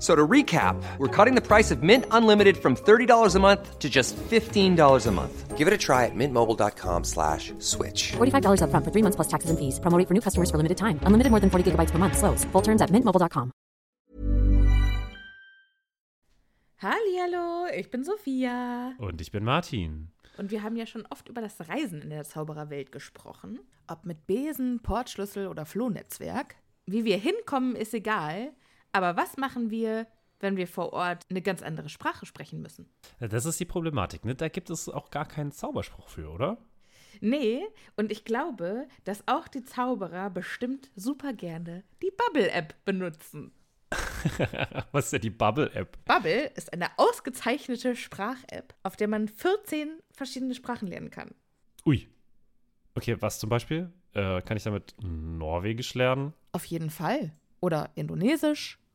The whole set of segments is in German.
So to recap, we're cutting the price of Mint Unlimited from $30 a month to just $15 a month. Give it a try at mintmobile.com slash switch. $45 upfront for three months plus taxes and fees. Promo rate for new customers for limited time. Unlimited more than 40 gigabytes per month. Slows. Full terms at mintmobile.com. Hallihallo, ich bin Sophia. Und ich bin Martin. Und wir haben ja schon oft über das Reisen in der Zaubererwelt gesprochen. Ob mit Besen, Portschlüssel oder Flohnetzwerk. Wie wir hinkommen, ist egal. Aber was machen wir, wenn wir vor Ort eine ganz andere Sprache sprechen müssen? Das ist die Problematik, ne? Da gibt es auch gar keinen Zauberspruch für, oder? Nee, und ich glaube, dass auch die Zauberer bestimmt super gerne die Bubble-App benutzen. Was ist denn die Bubble-App? Bubble ist eine ausgezeichnete Sprach-App, auf der man 14 verschiedene Sprachen lernen kann. Ui. Okay, was zum Beispiel? Äh, kann ich damit Norwegisch lernen? Auf jeden Fall. Oder Indonesisch.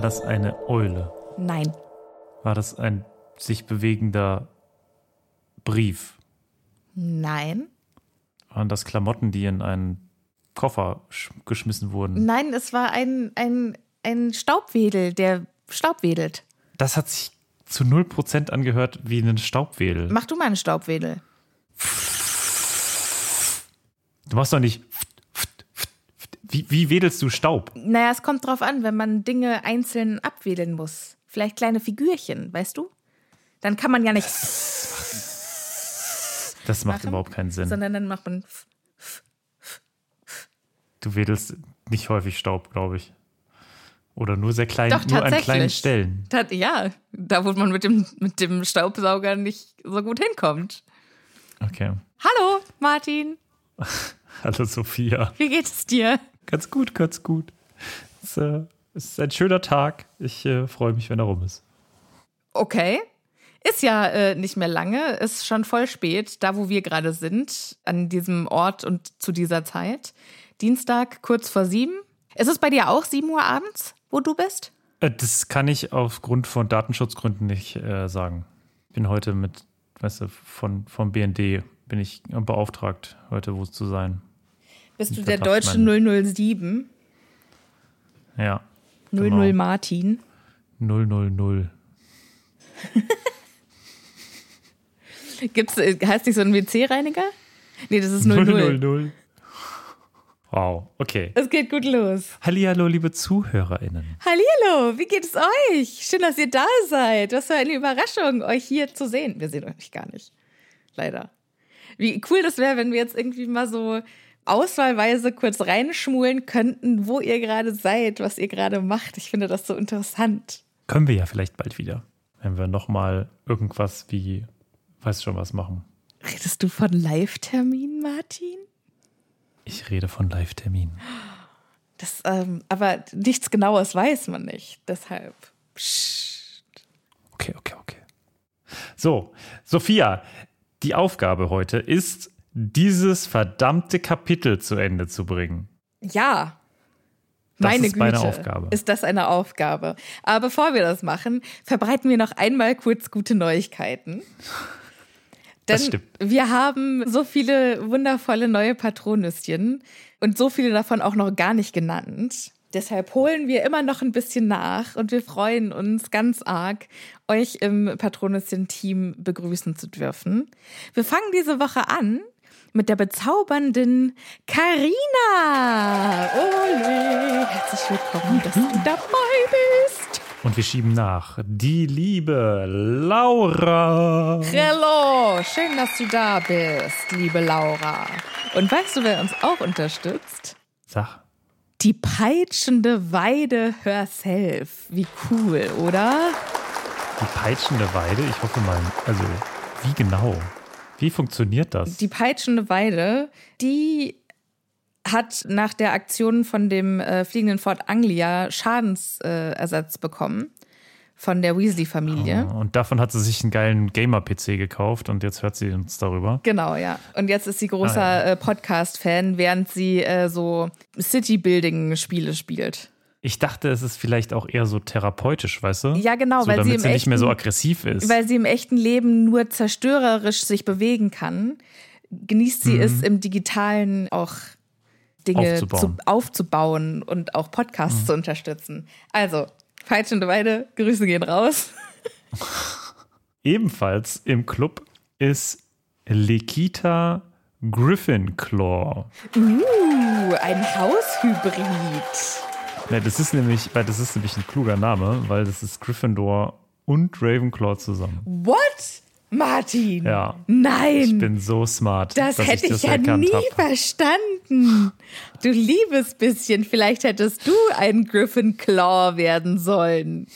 War das eine Eule? Nein, War das ein sich bewegender Brief? nein, Waren das Klamotten, die in einen Koffer sch- geschmissen wurden? nein, es war ein, ein, ein Staubwedel, der Staubwedelt. Das hat sich zu 0% angehört wie ein Staubwedel. Mach du mal einen Staubwedel. Du machst doch nicht. Wie, wedelst du Staub? Naja, es kommt drauf an, wenn man Dinge einzeln abwedeln muss. Vielleicht kleine Figürchen, weißt du? Dann kann man ja nicht, Das macht Machen? überhaupt keinen Sinn. sondern dann macht man. Du wedelst nicht häufig Staub, glaube ich. Oder nur sehr klein, Doch, nur an kleinen Stellen. Tat- Ja, da wo man mit dem, mit dem Staubsauger nicht so gut hinkommt. Okay. Hallo, Martin. Hallo Sophia. Wie geht es dir? Ganz gut, ganz gut. Es, äh, es ist ein schöner Tag. Ich äh, freue mich, wenn er rum ist. Okay. Ist ja äh, nicht mehr lange, ist schon voll spät, da wo wir gerade sind, an diesem Ort und zu dieser Zeit. Dienstag kurz vor sieben. Ist es bei dir auch sieben Uhr abends, wo du bist? Äh, Das kann ich aufgrund von Datenschutzgründen nicht äh, sagen. Ich bin heute mit, weißt du, von, vom BND bin ich beauftragt, heute wo zu sein. Bist du der deutsche man- 007? Ja. 00 Genau. Martin. 000. Gibt's, heißt nicht so ein WC-Reiniger? Nee, das ist 00. 000. Wow, okay. Es geht gut los. Hallihallo, liebe ZuhörerInnen. Hallihallo, wie geht es euch? Schön, dass ihr da seid. Was für eine Überraschung, euch hier zu sehen. Wir sehen euch gar nicht. Leider. Wie cool das wäre, wenn wir jetzt irgendwie mal so auswahlweise kurz reinschmulen könnten, wo ihr gerade seid, was ihr gerade macht. Ich finde das so interessant. Können wir ja vielleicht bald wieder, wenn wir nochmal irgendwas wie, weiß schon was machen. Redest du von Live-Termin, Martin? Ich rede von Live-Terminen. Das, ähm, aber nichts Genaues weiß man nicht. Deshalb. Psst. Okay, okay, okay. So, Sophia, die Aufgabe heute ist, dieses verdammte Kapitel zu Ende zu bringen. Ja. Das Meine ist meine Güte, Aufgabe. Ist das eine Aufgabe? Aber bevor wir das machen, verbreiten wir noch einmal kurz gute Neuigkeiten. Denn Das stimmt. wir haben so viele wundervolle neue Patronüschen und so viele davon auch noch gar nicht genannt. Deshalb holen wir immer noch ein bisschen nach und wir freuen uns ganz arg, euch im Patronüschen-Team begrüßen zu dürfen. Wir fangen diese Woche an mit der bezaubernden Karina. Ole, herzlich willkommen, dass du dabei bist. Und wir schieben nach. Die liebe Laura. Hello, schön, dass du da bist, liebe Laura. Und weißt du, wer uns auch unterstützt? Sag, Die peitschende Weide herself. Wie cool, oder? die peitschende Weide, ich hoffe mal, also wie genau? Wie funktioniert das? Die peitschende Weide, die hat nach der Aktion von dem äh, fliegenden Fort Anglia Schadensersatz äh, bekommen von der Weasley-Familie. Und davon hat sie sich einen geilen Gamer-PC gekauft und jetzt hört sie uns darüber. Genau, ja. Und jetzt ist sie großer Ah, ja. äh, Podcast-Fan, während sie äh, so City-Building-Spiele spielt. Ich dachte, es ist vielleicht auch eher so therapeutisch, weißt du? Ja, genau, so, weil sie damit im sie nicht mehr so echten- aggressiv ist. Weil sie im echten Leben nur zerstörerisch sich bewegen kann, genießt sie es im Digitalen auch Dinge Mhm. Aufzubauen. Mhm. Zu, aufzubauen und auch Podcasts zu unterstützen. Also, Peitschende Weide, Grüße gehen raus. Ebenfalls im Club ist Lekita Gryffindor. Uh, ein Haushybrid. Ja, das ist nämlich, weil das ist nämlich ein kluger Name, weil das ist Gryffindor und Ravenclaw zusammen. What? Martin? Ja. Nein. Ich bin so smart, Das hätte ich ich, das ja erkannt nie habe. verstanden. Du liebes bisschen, vielleicht hättest du ein Gryffindor werden sollen.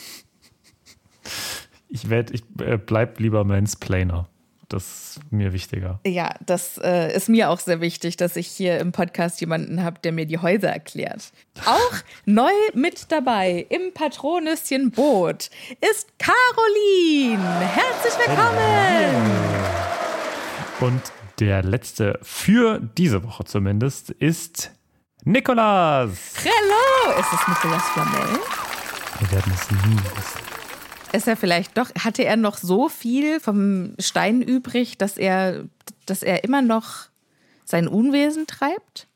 Ich werde, ich äh, bleib lieber Mansplainer. Das ist mir wichtiger. Ja, das äh, ist mir auch sehr wichtig, dass ich hier im Podcast jemanden habe, der mir die Häuser erklärt. Auch neu mit dabei im Patronüschen Boot ist Caroline. Herzlich willkommen. Und der letzte für diese Woche zumindest ist Nikolas. Hello. Ist es Nicolas Flamel? Wir werden es nie wissen. Ist er vielleicht doch, hatte er noch so viel vom Stein übrig, dass er, dass er immer noch sein Unwesen treibt?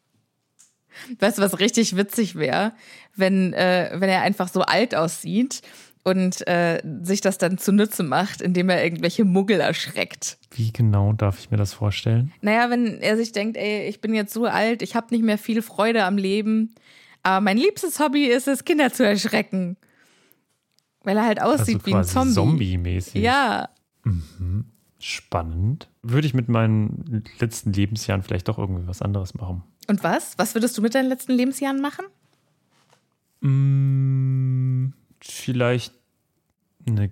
Weißt du, was richtig witzig wäre, wenn, äh, wenn er einfach so alt aussieht und äh, sich das dann zunutze macht, indem er irgendwelche Muggel erschreckt. Wie genau darf ich mir das vorstellen? Naja, wenn er sich denkt, ey, ich bin jetzt so alt, ich habe nicht mehr viel Freude am Leben, aber mein liebstes Hobby ist es, Kinder zu erschrecken. Weil er halt aussieht also wie ein Zombie. Zombie-mäßig. Ja, Spannend. Würde ich mit meinen letzten Lebensjahren vielleicht doch irgendwie was anderes machen. Und was? Was würdest du mit deinen letzten Lebensjahren machen? Mm, vielleicht eine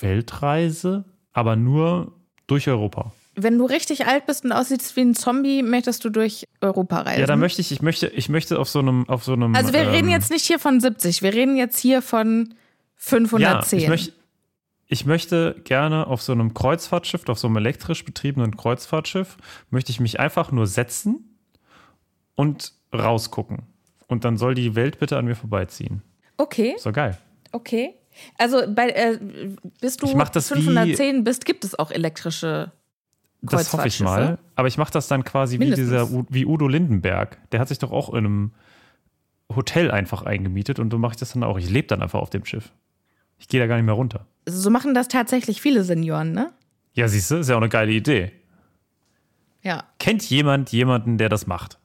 Weltreise, aber nur durch Europa. Wenn du richtig alt bist und aussiehst wie ein Zombie, möchtest du durch Europa reisen? Ja, da möchte ich, ich möchte, ich möchte auf so einem, auf so einem. also wir ähm, reden jetzt nicht hier von 70, wir reden jetzt hier von ja, 510. ich möchte, ich möchte gerne auf so einem Kreuzfahrtschiff, auf so einem elektrisch betriebenen Kreuzfahrtschiff, möchte ich mich einfach nur setzen und rausgucken. Und dann soll die Welt bitte an mir vorbeiziehen. Okay, So geil. okay. Also bei, äh, bis du Ich mach das wie- 510 bist, gibt es auch elektrische Das hoffe ich Kreuzfahrtschiffe? mal. Aber ich mache das dann quasi wie Mindestens. dieser U- wie Udo Lindenberg. Der hat sich doch auch in einem Hotel einfach eingemietet und so mache ich das dann auch. Ich lebe dann einfach auf dem Schiff. Ich gehe da gar nicht mehr runter. So machen das tatsächlich viele Senioren, ne? Ja, siehst du, ist ja auch eine geile Idee. Ja. Kennt jemand jemanden, der das macht?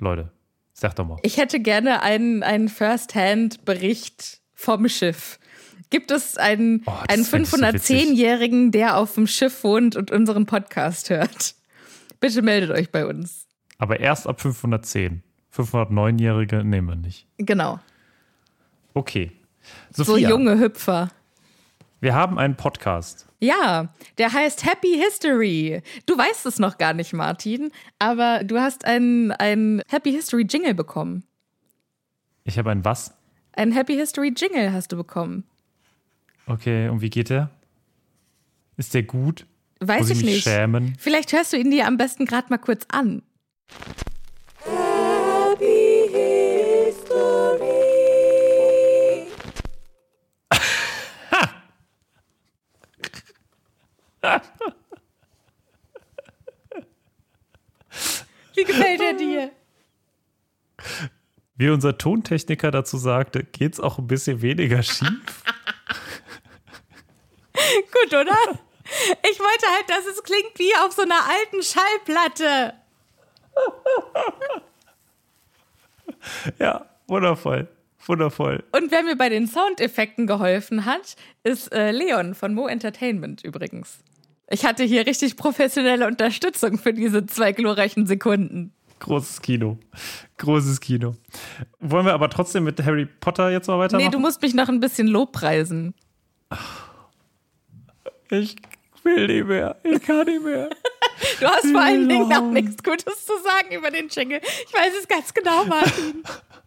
Leute, sag doch mal. Ich hätte gerne einen, einen First-Hand-Bericht vom Schiff. Gibt es einen, Oh, einen fänd ich so witzig. 510-Jährigen, der auf dem Schiff wohnt und unseren Podcast hört? Bitte meldet euch bei uns. Aber erst ab 510. 509-Jährige nehmen wir nicht. Genau. Okay. So Sophia, junge Hüpfer. wir haben einen Podcast. Ja, der heißt Happy History. Du weißt es noch gar nicht, Martin, aber du hast einen, einen Happy History Jingle bekommen. Ich habe einen was? Einen Happy History Jingle hast du bekommen. Okay, und wie geht der? Ist der gut? Weiß Muss ich ich nicht. schämen? Vielleicht hörst du ihn dir am besten gerade mal kurz an. Wie gefällt er dir? Wie unser Tontechniker dazu sagte, geht's auch ein bisschen weniger schief. Gut, oder? Ich wollte halt, dass es klingt wie auf so einer alten Schallplatte. ja, wundervoll. Wundervoll. Und wer mir bei den Soundeffekten geholfen hat, ist äh, Leon von Mo Entertainment übrigens. Ich hatte hier richtig professionelle Unterstützung für diese zwei glorreichen Sekunden. Großes Kino. Großes Kino. Wollen wir aber trotzdem mit Harry Potter jetzt mal weitermachen? Nee, du musst mich noch ein bisschen lobpreisen. ich will nicht mehr. Ich kann nicht mehr. Du hast vor allen Dingen auch nichts Gutes zu sagen über den Jingle. Ich weiß es ganz genau, Martin.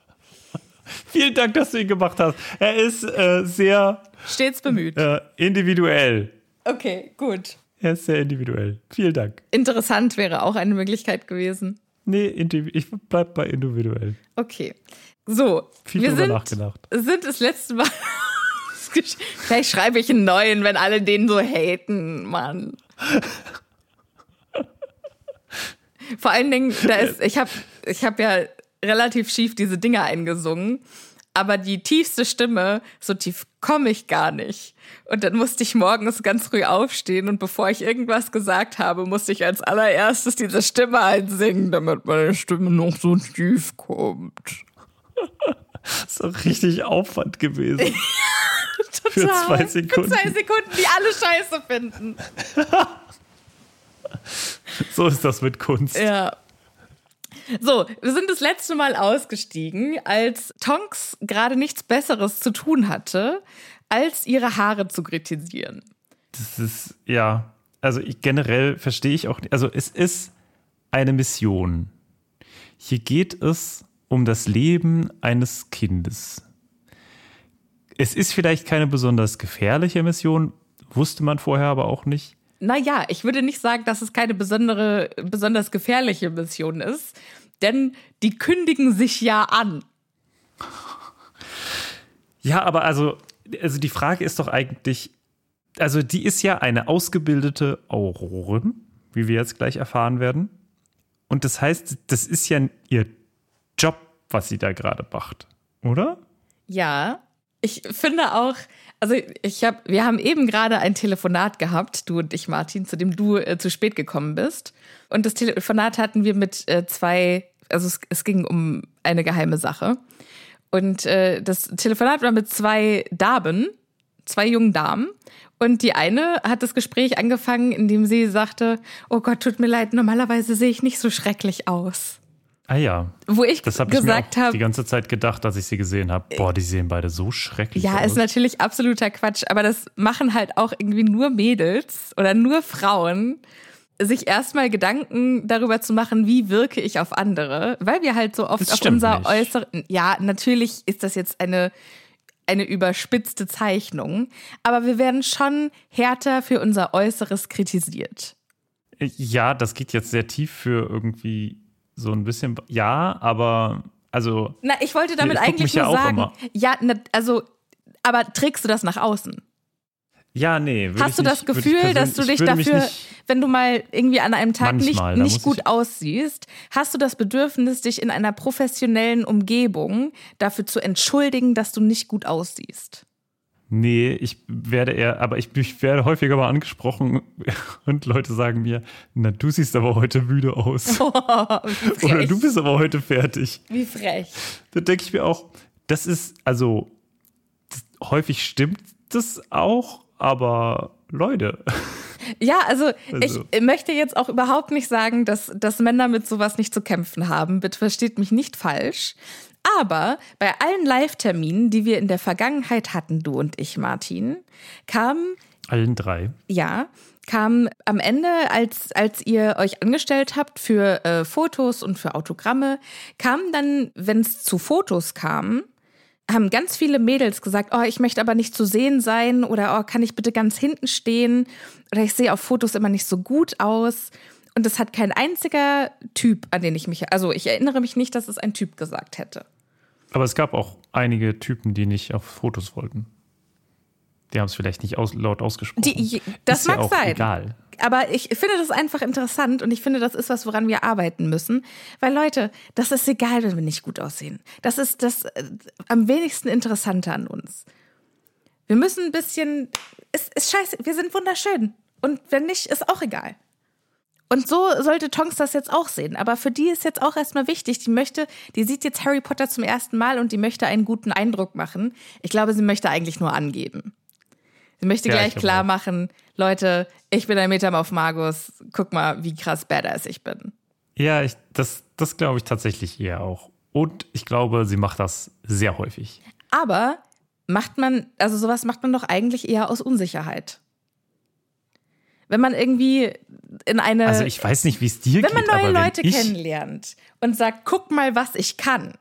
Vielen Dank, dass du ihn gemacht hast. Er ist äh, sehr Stets bemüht. äh, individuell. Okay, gut. Er ist sehr individuell. Vielen Dank. Interessant wäre auch eine Möglichkeit gewesen. Nee, ich bleib bei individuell. Okay. So, Viel wir sind, nachgedacht. sind das letzte Mal. Vielleicht schreibe ich einen neuen, wenn alle den so haten, Mann. Vor allen Dingen, da ist, ich habe ich hab ja relativ schief diese Dinge eingesungen, aber die tiefste Stimme, so tief komme ich gar nicht. Und dann musste ich morgens ganz früh aufstehen und bevor ich irgendwas gesagt habe, musste ich als allererstes diese Stimme einsingen, damit meine Stimme noch so tief kommt. Das ist doch richtig Aufwand gewesen. Für Total. zwei Sekunden. Für zwei Sekunden, die alle scheiße finden. So ist das mit Kunst. Ja. So, wir sind das letzte Mal ausgestiegen, als Tonks gerade nichts Besseres zu tun hatte, als ihre Haare zu kritisieren. Das ist, ja, also ich, generell verstehe ich auch nicht. Also es ist eine Mission. Hier geht es um das Leben eines Kindes. Es ist vielleicht keine besonders gefährliche Mission, wusste man vorher aber auch nicht. Naja, ich würde nicht sagen, dass es keine besondere, besonders gefährliche Mission ist, denn die kündigen sich ja an. Ja, aber also, also die Frage ist doch eigentlich, also die ist ja eine ausgebildete Aurorin, wie wir jetzt gleich erfahren werden. Und das heißt, das ist ja ihr Job, was sie da gerade macht, oder? Ja, ich finde auch, also ich habe, wir haben eben gerade ein Telefonat gehabt, du und ich, Martin, zu dem du äh, zu spät gekommen bist. Und das Telefonat hatten wir mit äh, zwei, also es, es ging um eine geheime Sache. Und äh, das Telefonat war mit zwei Damen, zwei jungen Damen. Und die eine hat das Gespräch angefangen, indem sie sagte, oh Gott, tut mir leid, normalerweise sehe ich nicht so schrecklich aus. Ah ja, Wo ich das habe ich mir gesagt habe, die ganze Zeit gedacht, als ich sie gesehen habe. Boah, die sehen beide so schrecklich Ja, aus. ist natürlich absoluter Quatsch, aber das machen halt auch irgendwie nur Mädels oder nur Frauen, sich erstmal Gedanken darüber zu machen, wie wirke ich auf andere, weil wir halt so oft Das auf unser nicht. äußeren, ja, natürlich ist das jetzt eine eine überspitzte Zeichnung, aber wir werden schon härter für unser Äußeres kritisiert. Ja, das geht jetzt sehr tief für irgendwie so ein bisschen. Ja, aber also. Na, ich wollte damit ich eigentlich ja nur auch sagen, immer. ja, na, also, aber trägst du das nach außen? Ja, nee. Hast du das nicht- Gefühl, dass du ich dich dafür, nicht- wenn du mal irgendwie an einem Tag Manchmal, nicht, nicht gut aussiehst, hast du das Bedürfnis, dich in einer professionellen Umgebung dafür zu entschuldigen, dass du nicht gut aussiehst? Nee, ich werde eher, aber ich, ich werde häufiger mal angesprochen und Leute sagen mir, na, du siehst aber heute müde aus. Oh, Oder du bist aber heute fertig. Wie frech. Da denke ich mir auch, das ist, also, das, häufig stimmt das auch, aber Leute. Ja, also, Also. ich möchte jetzt auch überhaupt nicht sagen, dass, dass Männer mit sowas nicht zu kämpfen haben. Bitte versteht mich nicht falsch. Aber bei allen Live-Terminen, die wir in der Vergangenheit hatten, du und ich, Martin, kam Allen drei. ja, kam am Ende, als, als ihr euch angestellt habt für äh, Fotos und für Autogramme, kam dann, wenn es zu Fotos kam, haben ganz viele Mädels gesagt, oh, ich möchte aber nicht zu sehen sein oder oh, kann ich bitte ganz hinten stehen oder ich sehe auf Fotos immer nicht so gut aus. Und es hat kein einziger Typ, an den ich mich, also ich erinnere mich nicht, dass es ein Typ gesagt hätte. Aber es gab auch einige Typen, die nicht auf Fotos wollten. Die haben es vielleicht nicht aus, laut ausgesprochen. Die, das ist ja mag auch sein. egal. Aber ich finde das einfach interessant und ich finde, das ist was, woran wir arbeiten müssen. Weil Leute, das ist egal, wenn wir nicht gut aussehen. Das ist das äh, am wenigsten Interessante an uns. Wir müssen ein bisschen, ist, ist scheiße, wir sind wunderschön. Und wenn nicht, ist auch egal. Und so sollte Tonks das jetzt auch sehen. Aber für die ist jetzt auch erstmal wichtig. Die möchte, die sieht jetzt Harry Potter zum ersten Mal und die möchte einen guten Eindruck machen. Ich glaube, sie möchte eigentlich nur angeben. Sie möchte Ja, gleich klar machen, Leute, ich bin ein Metamorph Magus. Guck mal, wie krass badass ich bin. Ja, ich, das, das glaube ich tatsächlich eher auch. Und ich glaube, sie macht das sehr häufig. Aber macht man, also sowas macht man doch eigentlich eher aus Unsicherheit. Wenn man irgendwie in eine, Also ich weiß nicht, wie es dir wenn man geht, neue aber wenn Leute kennenlernt und sagt, guck mal, was ich kann,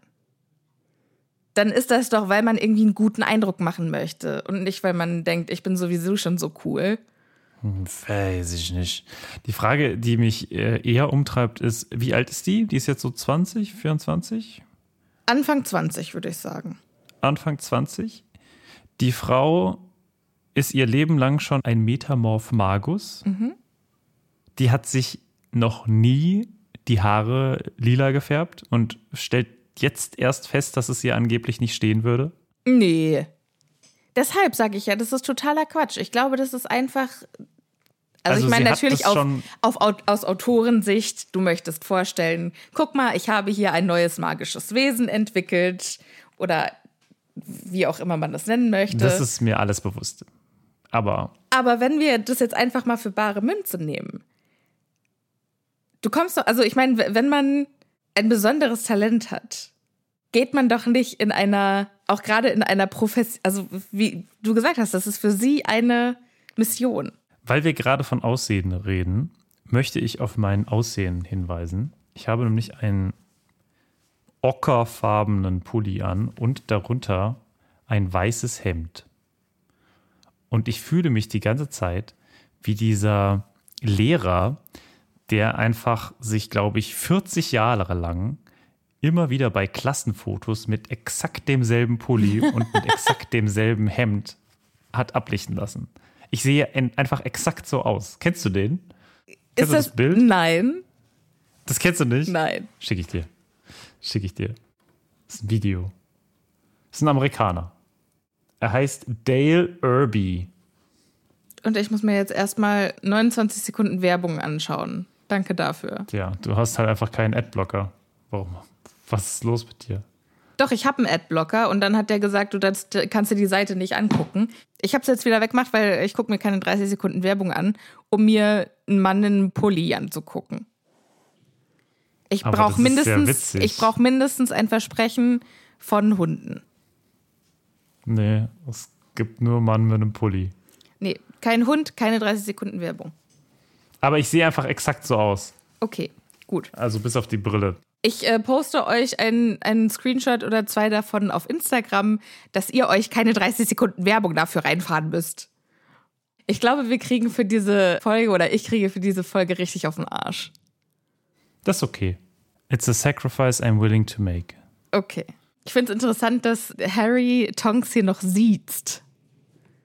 dann ist das doch, weil man irgendwie einen guten Eindruck machen möchte und nicht, weil man denkt, ich bin sowieso schon so cool. Weiß ich nicht. Die Frage, die mich äh, eher umtreibt, ist, wie alt ist die? Die ist jetzt so 20, 24? Anfang 20, würde ich sagen. Anfang 20? Die Frau ist ihr Leben lang schon ein Metamorph Magus. Die hat sich noch nie die Haare lila gefärbt und stellt jetzt erst fest, dass es ihr angeblich nicht stehen würde. Nee. Deshalb sage ich ja, das ist totaler Quatsch. Ich glaube, das ist einfach. Also, Also ich meine natürlich auf, auf, Au- aus Autorensicht, du möchtest vorstellen, guck mal, ich habe hier ein neues magisches Wesen entwickelt oder wie auch immer man das nennen möchte. Das ist mir alles bewusst. Aber Aber wenn wir das jetzt einfach mal für bare Münze nehmen, du kommst doch, also ich meine, wenn man ein besonderes Talent hat, geht man doch nicht in einer, auch gerade in einer Profession, also wie du gesagt hast, das ist für sie eine Mission. Weil wir gerade von Aussehen reden, möchte ich auf mein Aussehen hinweisen. Ich habe nämlich einen ockerfarbenen Pulli an und darunter ein weißes Hemd. Und ich fühle mich die ganze Zeit wie dieser Lehrer, der einfach sich, glaube ich, 40 Jahre lang immer wieder bei Klassenfotos mit exakt demselben Pulli und mit exakt demselben Hemd hat ablichten lassen. Ich sehe einfach exakt so aus. Kennst du den? Kennst du das Bild? Nein, Das kennst du nicht? nein. Schicke ich dir. Schicke ich dir. Das ist ein Video. Das ist ein Amerikaner. Er heißt Dale Irby. Und ich muss mir jetzt erstmal 29 Sekunden Werbung anschauen. Danke dafür. Ja, du hast halt einfach keinen Adblocker. Warum? Was ist los mit dir? Doch, ich habe einen Adblocker und dann hat der gesagt, du das, kannst dir die Seite nicht angucken. Ich habe es jetzt wieder weggemacht, weil ich gucke mir keine 30 Sekunden Werbung an, um mir einen Mann in einem Pulli anzugucken. Ich brauche mindestens, ich brauche mindestens ein Versprechen von Hunden. Nee, es gibt nur Mann mit einem Pulli. Nee, kein Hund, keine 30 Sekunden Werbung. Aber ich sehe einfach exakt so aus. Okay, gut. Also bis auf die Brille. Ich äh, poste euch einen, einen Screenshot oder zwei davon auf Instagram, dass ihr euch keine 30 Sekunden Werbung dafür reinfahren müsst. Ich glaube, wir kriegen für diese Folge oder ich kriege für diese Folge richtig auf den Arsch. Das ist okay. It's a sacrifice I'm willing to make. Okay. Ich finde es interessant, dass Harry Tonks hier noch sieht.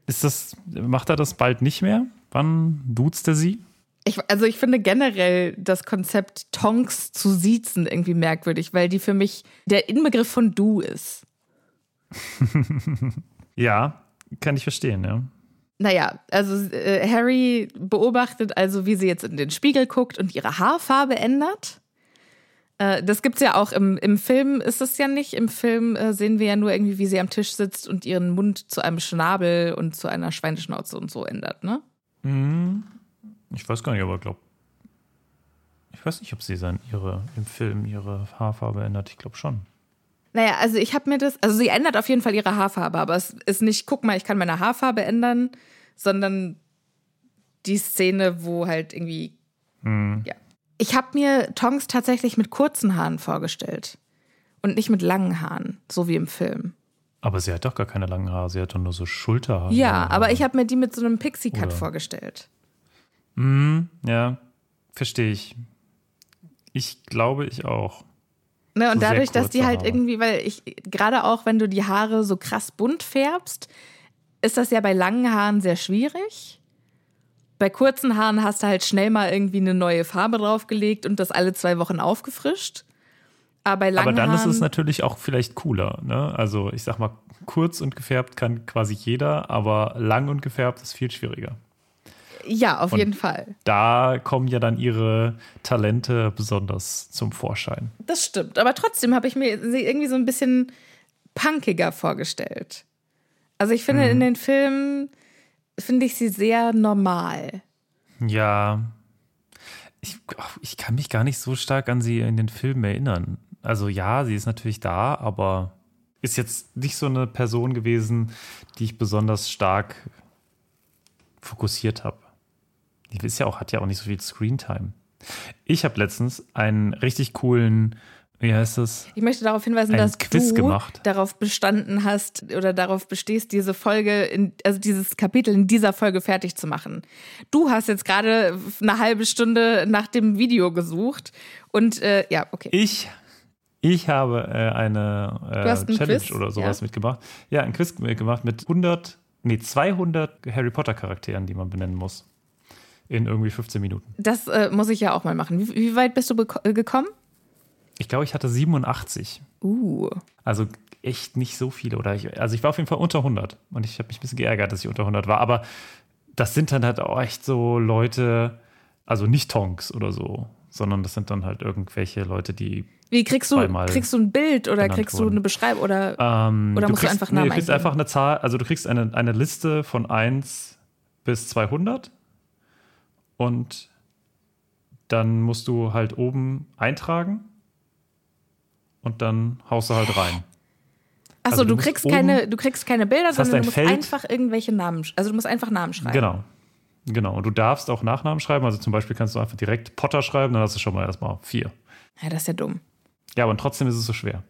Ist das, macht er das bald nicht mehr? Wann duzt er sie? Ich, also ich finde generell das Konzept Tonks zu siezen irgendwie merkwürdig, weil die für mich der Inbegriff von du ist. ja, kann ich verstehen, ja. Naja, also äh, Harry beobachtet also, wie sie jetzt in den Spiegel guckt und ihre Haarfarbe ändert. Äh, das gibt's ja auch im, im Film, ist es ja nicht. Im Film äh, sehen wir ja nur irgendwie, wie sie am Tisch sitzt und ihren Mund zu einem Schnabel und zu einer Schweineschnauze und so ändert, ne? Mhm. Ich weiß gar nicht, aber glaube. Ich weiß nicht, ob sie dann ihre, im Film ihre Haarfarbe ändert. Ich glaube schon. Naja, also ich habe mir das, also sie ändert auf jeden Fall ihre Haarfarbe, aber es ist nicht, guck mal, ich kann meine Haarfarbe ändern, sondern die Szene, wo halt irgendwie, hm. ja. Ich habe mir Tongs tatsächlich mit kurzen Haaren vorgestellt und nicht mit langen Haaren, so wie im Film. Aber sie hat doch gar keine langen Haare, sie hat doch nur so Schulterhaare. Ja, aber ich habe mir die mit so einem Pixie-Cut vorgestellt. Mhm, ja, verstehe ich. Ich glaube, ich auch. Ne, und So dadurch, dass die halt Haare. irgendwie, weil ich, gerade auch wenn du die Haare so krass bunt färbst, ist das ja bei langen Haaren sehr schwierig. Bei kurzen Haaren hast du halt schnell mal irgendwie eine neue Farbe draufgelegt und das alle zwei Wochen aufgefrischt. Aber bei langen Aber dann Haaren, ist es natürlich auch vielleicht cooler. Ne? Also ich sag mal, kurz und gefärbt kann quasi jeder, aber lang und gefärbt ist viel schwieriger. ja, auf Und- jeden Fall. Da kommen ja dann ihre Talente besonders zum Vorschein. Das stimmt. Aber trotzdem habe ich mir sie irgendwie so ein bisschen punkiger vorgestellt. Also ich finde, Mhm. in den Filmen finde ich sie sehr normal. Ja, ich, ich kann mich gar nicht so stark an sie in den Filmen erinnern. Also ja, sie ist natürlich da, aber ist jetzt nicht so eine Person gewesen, die ich besonders stark fokussiert habe. Die ist ja auch, hat ja auch nicht so viel Screentime. Ich habe letztens einen richtig coolen, wie heißt das? Ich möchte darauf hinweisen, Ein dass Quiz du gemacht. darauf bestanden hast oder darauf bestehst, diese Folge, in, also dieses Kapitel in dieser Folge fertig zu machen. Du hast jetzt gerade eine halbe Stunde nach dem Video gesucht und äh, ja, okay. Ich, ich habe äh, eine äh, Challenge Quiz? oder sowas Ja. mitgemacht. Ja, ein Quiz mitgemacht mit 100, nee, 200 Harry Potter Charakteren, die man benennen muss. In irgendwie 15 Minuten. Das äh, muss ich ja auch mal machen. Wie, wie weit bist du äh, gekommen? Ich glaube, ich hatte 87. Uh. Also echt nicht so viele. Oder ich, also ich war auf jeden Fall unter 100. Und ich habe mich ein bisschen geärgert, dass ich unter 100 war. Aber das sind dann halt auch echt so Leute, also nicht Tonks oder so, sondern das sind dann halt irgendwelche Leute, die Wie kriegst du, kriegst du ein Bild oder kriegst du wurden. eine Beschreibung oder Ähm, Oder musst du kriegst, einfach nee, Namen du kriegst eingeben? einfach eine Zahl, also du kriegst eine, eine Liste von 1 bis 200 und dann musst du halt oben eintragen und dann haust du halt rein. Achso, also du du, kriegst keine, du kriegst keine Bilder, sondern du musst Feld. einfach irgendwelche Namen, also du musst einfach Namen schreiben. Genau. Genau. Und du darfst auch Nachnamen schreiben. Also zum Beispiel kannst du einfach direkt Potter schreiben, dann hast du schon mal erstmal vier. Ja, das ist ja dumm. Ja, aber trotzdem ist es so schwer.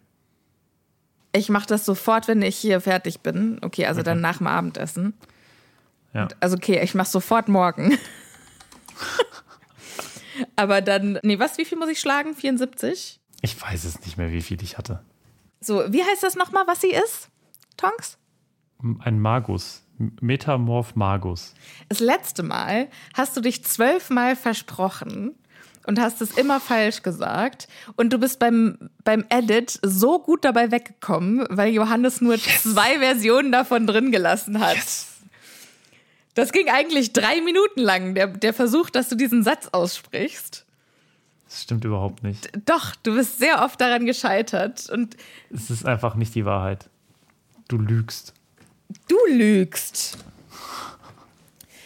Ich mache das sofort, wenn ich hier fertig bin. Okay, also dann nach dem Abendessen. Ja. Also okay, ich mache sofort morgen. Aber dann, nee, was, wie viel muss ich schlagen? 74? Ich weiß es nicht mehr, wie viel ich hatte. So, wie heißt das nochmal, was sie ist? Tonks? Ein Magus. Metamorph Magus. Das letzte Mal hast du dich zwölfmal versprochen und hast es immer falsch gesagt. Und du bist beim, beim Edit so gut dabei weggekommen, weil Johannes nur zwei Versionen davon drin gelassen hat. Das ging eigentlich drei Minuten lang, der, der Versuch, dass du diesen Satz aussprichst. Das stimmt überhaupt nicht. Doch, du bist sehr oft daran gescheitert und Es ist einfach nicht die Wahrheit. Du lügst. du lügst.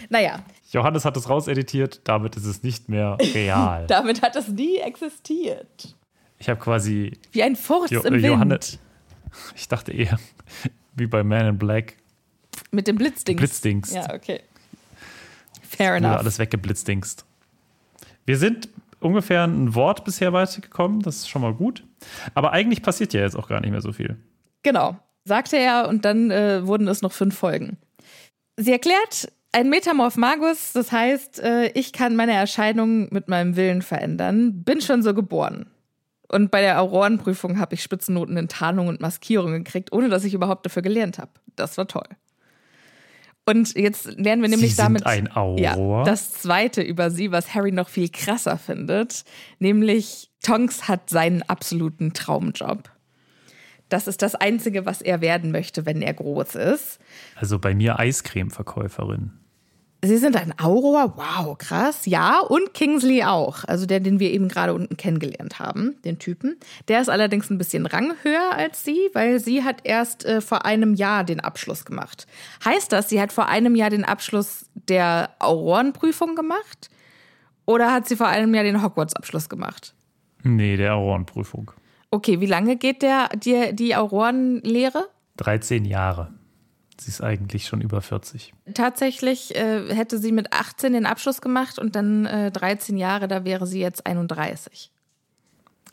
Naja, Johannes hat es rauseditiert, damit ist es nicht mehr real. damit hat es nie existiert. Ich habe quasi Wie ein Furz jo im Wind. Johannes. Ich dachte eher wie bei Man in Black. Mit dem Blitzdings. Blitzdings. Ja, okay. Fair enough. alles weggeblitzdingst. Wir sind ungefähr ein Wort bisher weitergekommen. Das ist schon mal gut. Aber eigentlich passiert ja jetzt auch gar nicht mehr so viel. Genau, sagte er und dann äh, wurden es noch fünf Folgen. Sie erklärt, ein Metamorph Magus, das heißt, äh, ich kann meine Erscheinung mit meinem Willen verändern, bin schon so geboren. Und bei der Aurorenprüfung habe ich Spitzennoten in Tarnung und Maskierung gekriegt, ohne dass ich überhaupt dafür gelernt habe. Das war toll. Und jetzt lernen wir nämlich damit? Ja, das zweite über sie, was Harry noch viel krasser findet, nämlich Tonks hat seinen absoluten Traumjob. Das ist das Einzige, was er werden möchte, wenn er groß ist. Also bei mir Eiscreme-Verkäuferin. Sie sind ein Auror, wow, krass. Ja, und Kingsley auch. Also der, den wir eben gerade unten kennengelernt haben, den Typen. Der ist allerdings ein bisschen ranghöher als sie, weil sie hat erst äh, vor einem Jahr den Abschluss gemacht. Heißt das, sie hat vor einem Jahr den Abschluss der Aurorenprüfung gemacht? Oder hat sie vor einem Jahr den Hogwarts-Abschluss gemacht? Nee, der Aurorenprüfung. Okay, wie lange geht der, die, die Aurorenlehre? 13 Jahre. Sie ist eigentlich schon über 40. Tatsächlich äh, hätte sie mit 18 den Abschluss gemacht und dann äh, 13 Jahre, da wäre sie jetzt 31.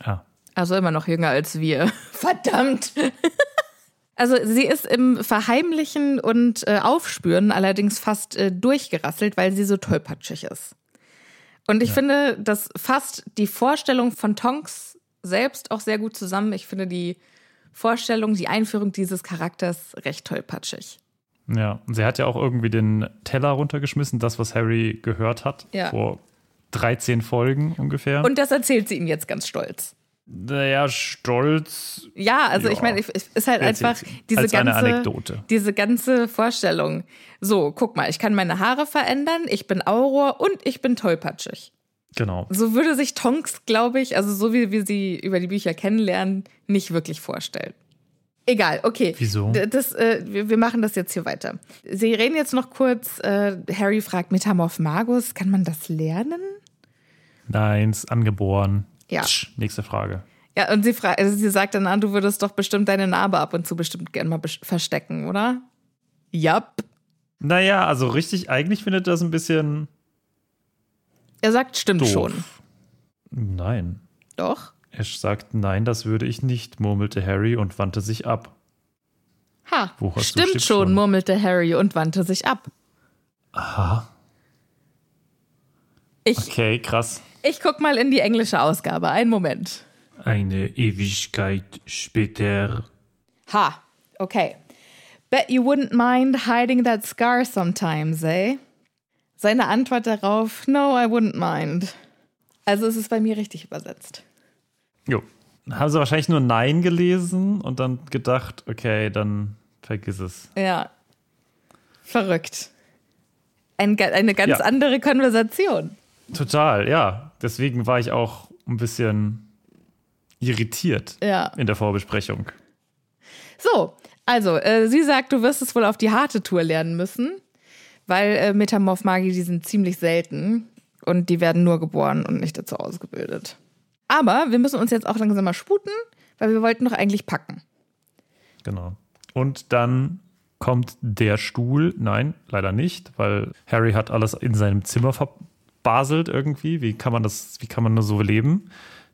Ah. Also immer noch jünger als wir. Verdammt! Also sie ist im Verheimlichen und äh, Aufspüren allerdings fast äh, durchgerasselt, weil sie so tollpatschig ist. Und ich ja. finde, das fasst die Vorstellung von Tonks selbst auch sehr gut zusammen. Ich finde die Vorstellung, die Einführung dieses Charakters recht tollpatschig. Ja, und sie hat ja auch irgendwie den Teller runtergeschmissen, das, was Harry gehört hat, ja. vor 13 Folgen ungefähr. Und das erzählt sie ihm jetzt ganz stolz. Naja, stolz. Ja, also ja. ich meine, es ist halt einfach diese ganze, Anekdote. diese ganze Vorstellung. So, guck mal, ich kann meine Haare verändern, ich bin Auror und ich bin tollpatschig. Genau. So würde sich Tonks, glaube ich, also so wie wir sie über die Bücher kennenlernen, nicht wirklich vorstellen. Egal, okay. Wieso? Das, äh, wir, machen das jetzt hier weiter. Sie reden jetzt noch kurz. Äh, Harry fragt Metamorph Magus, kann man das lernen? Nein, ist angeboren. Ja. Tsch, nächste Frage. Ja, und sie, fragt, also sie sagt dann an, du würdest doch bestimmt deine Narbe ab und zu bestimmt gerne mal verstecken, oder? Ja. Naja, also richtig, eigentlich findet das ein bisschen er sagt, stimmt Doof. schon. Nein. Doch? Er sagt, nein, das würde ich nicht, murmelte Harry und wandte sich ab. Ha, Wo hast du stimmt stimmt schon, schon. murmelte Harry und wandte sich ab. Aha. Ich, Okay, krass. ich guck mal in die englische Ausgabe. Einen Moment. Eine Ewigkeit später. Ha, okay. Bet you wouldn't mind hiding that scar sometimes, eh? Seine Antwort darauf, no, I wouldn't mind. Also es ist bei mir richtig übersetzt. Jo. Haben sie wahrscheinlich nur Nein gelesen und dann gedacht, okay, dann vergiss es. Ja. Verrückt. Ein, eine ganz Ja. andere Konversation. Total, ja. Deswegen war ich auch ein bisschen irritiert Ja. in der Vorbesprechung. So, also, äh, sie sagt, du wirst es wohl auf die harte Tour lernen müssen, weil äh, Metamorph-Magi, die sind ziemlich selten und die werden nur geboren und nicht dazu ausgebildet. Aber wir müssen uns jetzt auch langsam mal sputen, weil wir wollten doch eigentlich packen. Genau. Und dann kommt der Stuhl. Nein, leider nicht, weil Harry hat alles in seinem Zimmer verbaselt irgendwie. Wie kann man das, wie kann man nur so leben?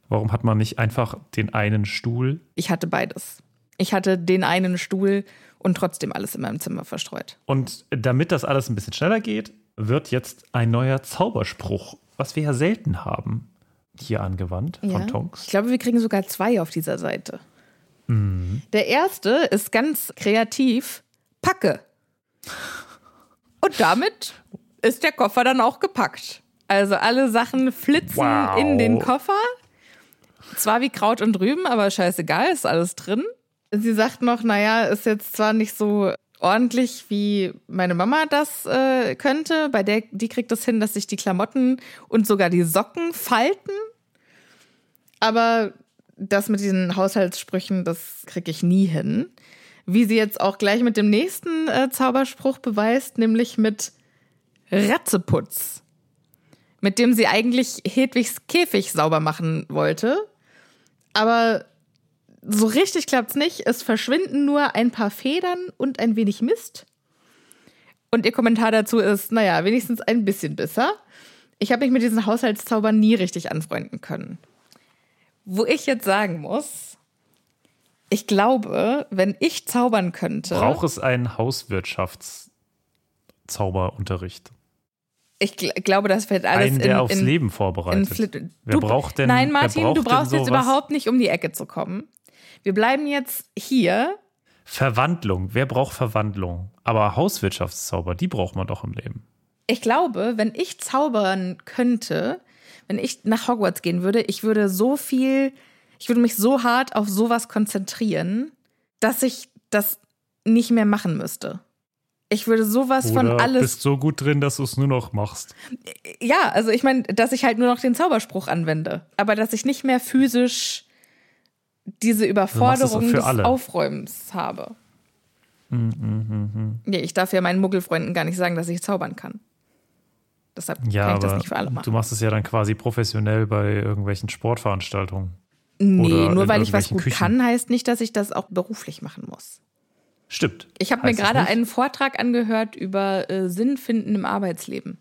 Warum hat man nicht einfach den einen Stuhl? Ich hatte beides. Ich hatte den einen Stuhl und trotzdem alles in meinem Zimmer verstreut. Und damit das alles ein bisschen schneller geht, wird jetzt ein neuer Zauberspruch, was wir ja selten haben, hier angewandt von Ich Tonks. glaube, wir kriegen sogar zwei auf dieser Seite. Der erste ist ganz kreativ. Packe. Und damit ist der Koffer dann auch gepackt. Also alle Sachen flitzen Wow. in den Koffer. Zwar wie Kraut und Rüben, aber scheißegal, ist alles drin. Sie sagt noch, naja, ist jetzt zwar nicht so ordentlich, wie meine Mama das äh, könnte. Bei der, die kriegt das hin, dass sich die Klamotten und sogar die Socken falten. Aber das mit diesen Haushaltssprüchen, das kriege ich nie hin. Wie sie jetzt auch gleich mit dem nächsten äh, Zauberspruch beweist, nämlich mit Ratzeputz. Mit dem sie eigentlich Hedwigs Käfig sauber machen wollte. Aber so richtig klappt's nicht. Es verschwinden nur ein paar Federn und ein wenig Mist. Und ihr Kommentar dazu ist, naja, wenigstens ein bisschen besser. Ich habe mich mit diesen Haushaltszaubern nie richtig anfreunden können. Wo ich jetzt sagen muss, ich glaube, wenn ich zaubern könnte. Braucht es einen Hauswirtschaftszauberunterricht? Ich gl glaube, das wird alles Einen, der in, aufs in, Leben in vorbereitet. Flit- wer Du- braucht denn Nein, wer Martin, braucht du brauchst jetzt überhaupt nicht um die Ecke zu kommen. Wir bleiben jetzt hier. Verwandlung. Wer braucht Verwandlung? Aber Hauswirtschaftszauber, die braucht man doch im Leben. Ich glaube, wenn ich zaubern könnte, wenn ich nach Hogwarts gehen würde, ich würde so viel, ich würde mich so hart auf sowas konzentrieren, dass ich das nicht mehr machen müsste. Ich würde sowas von Oder alles. bist so gut drin, dass du es nur noch machst. Ja, also ich meine, dass ich halt nur noch den Zauberspruch anwende, aber dass ich nicht mehr physisch diese Überforderung für des. Aufräumens habe. Nee, ich darf ja meinen Muggelfreunden gar nicht sagen, dass ich zaubern kann. Deshalb Ja, kann ich das nicht für alle machen. du machst es ja dann quasi professionell bei irgendwelchen Sportveranstaltungen. Nee, nur weil ich was gut Küchen. kann, heißt nicht, dass ich das auch beruflich machen muss. Stimmt. Ich habe mir gerade einen Vortrag angehört über äh, Sinn finden im Arbeitsleben.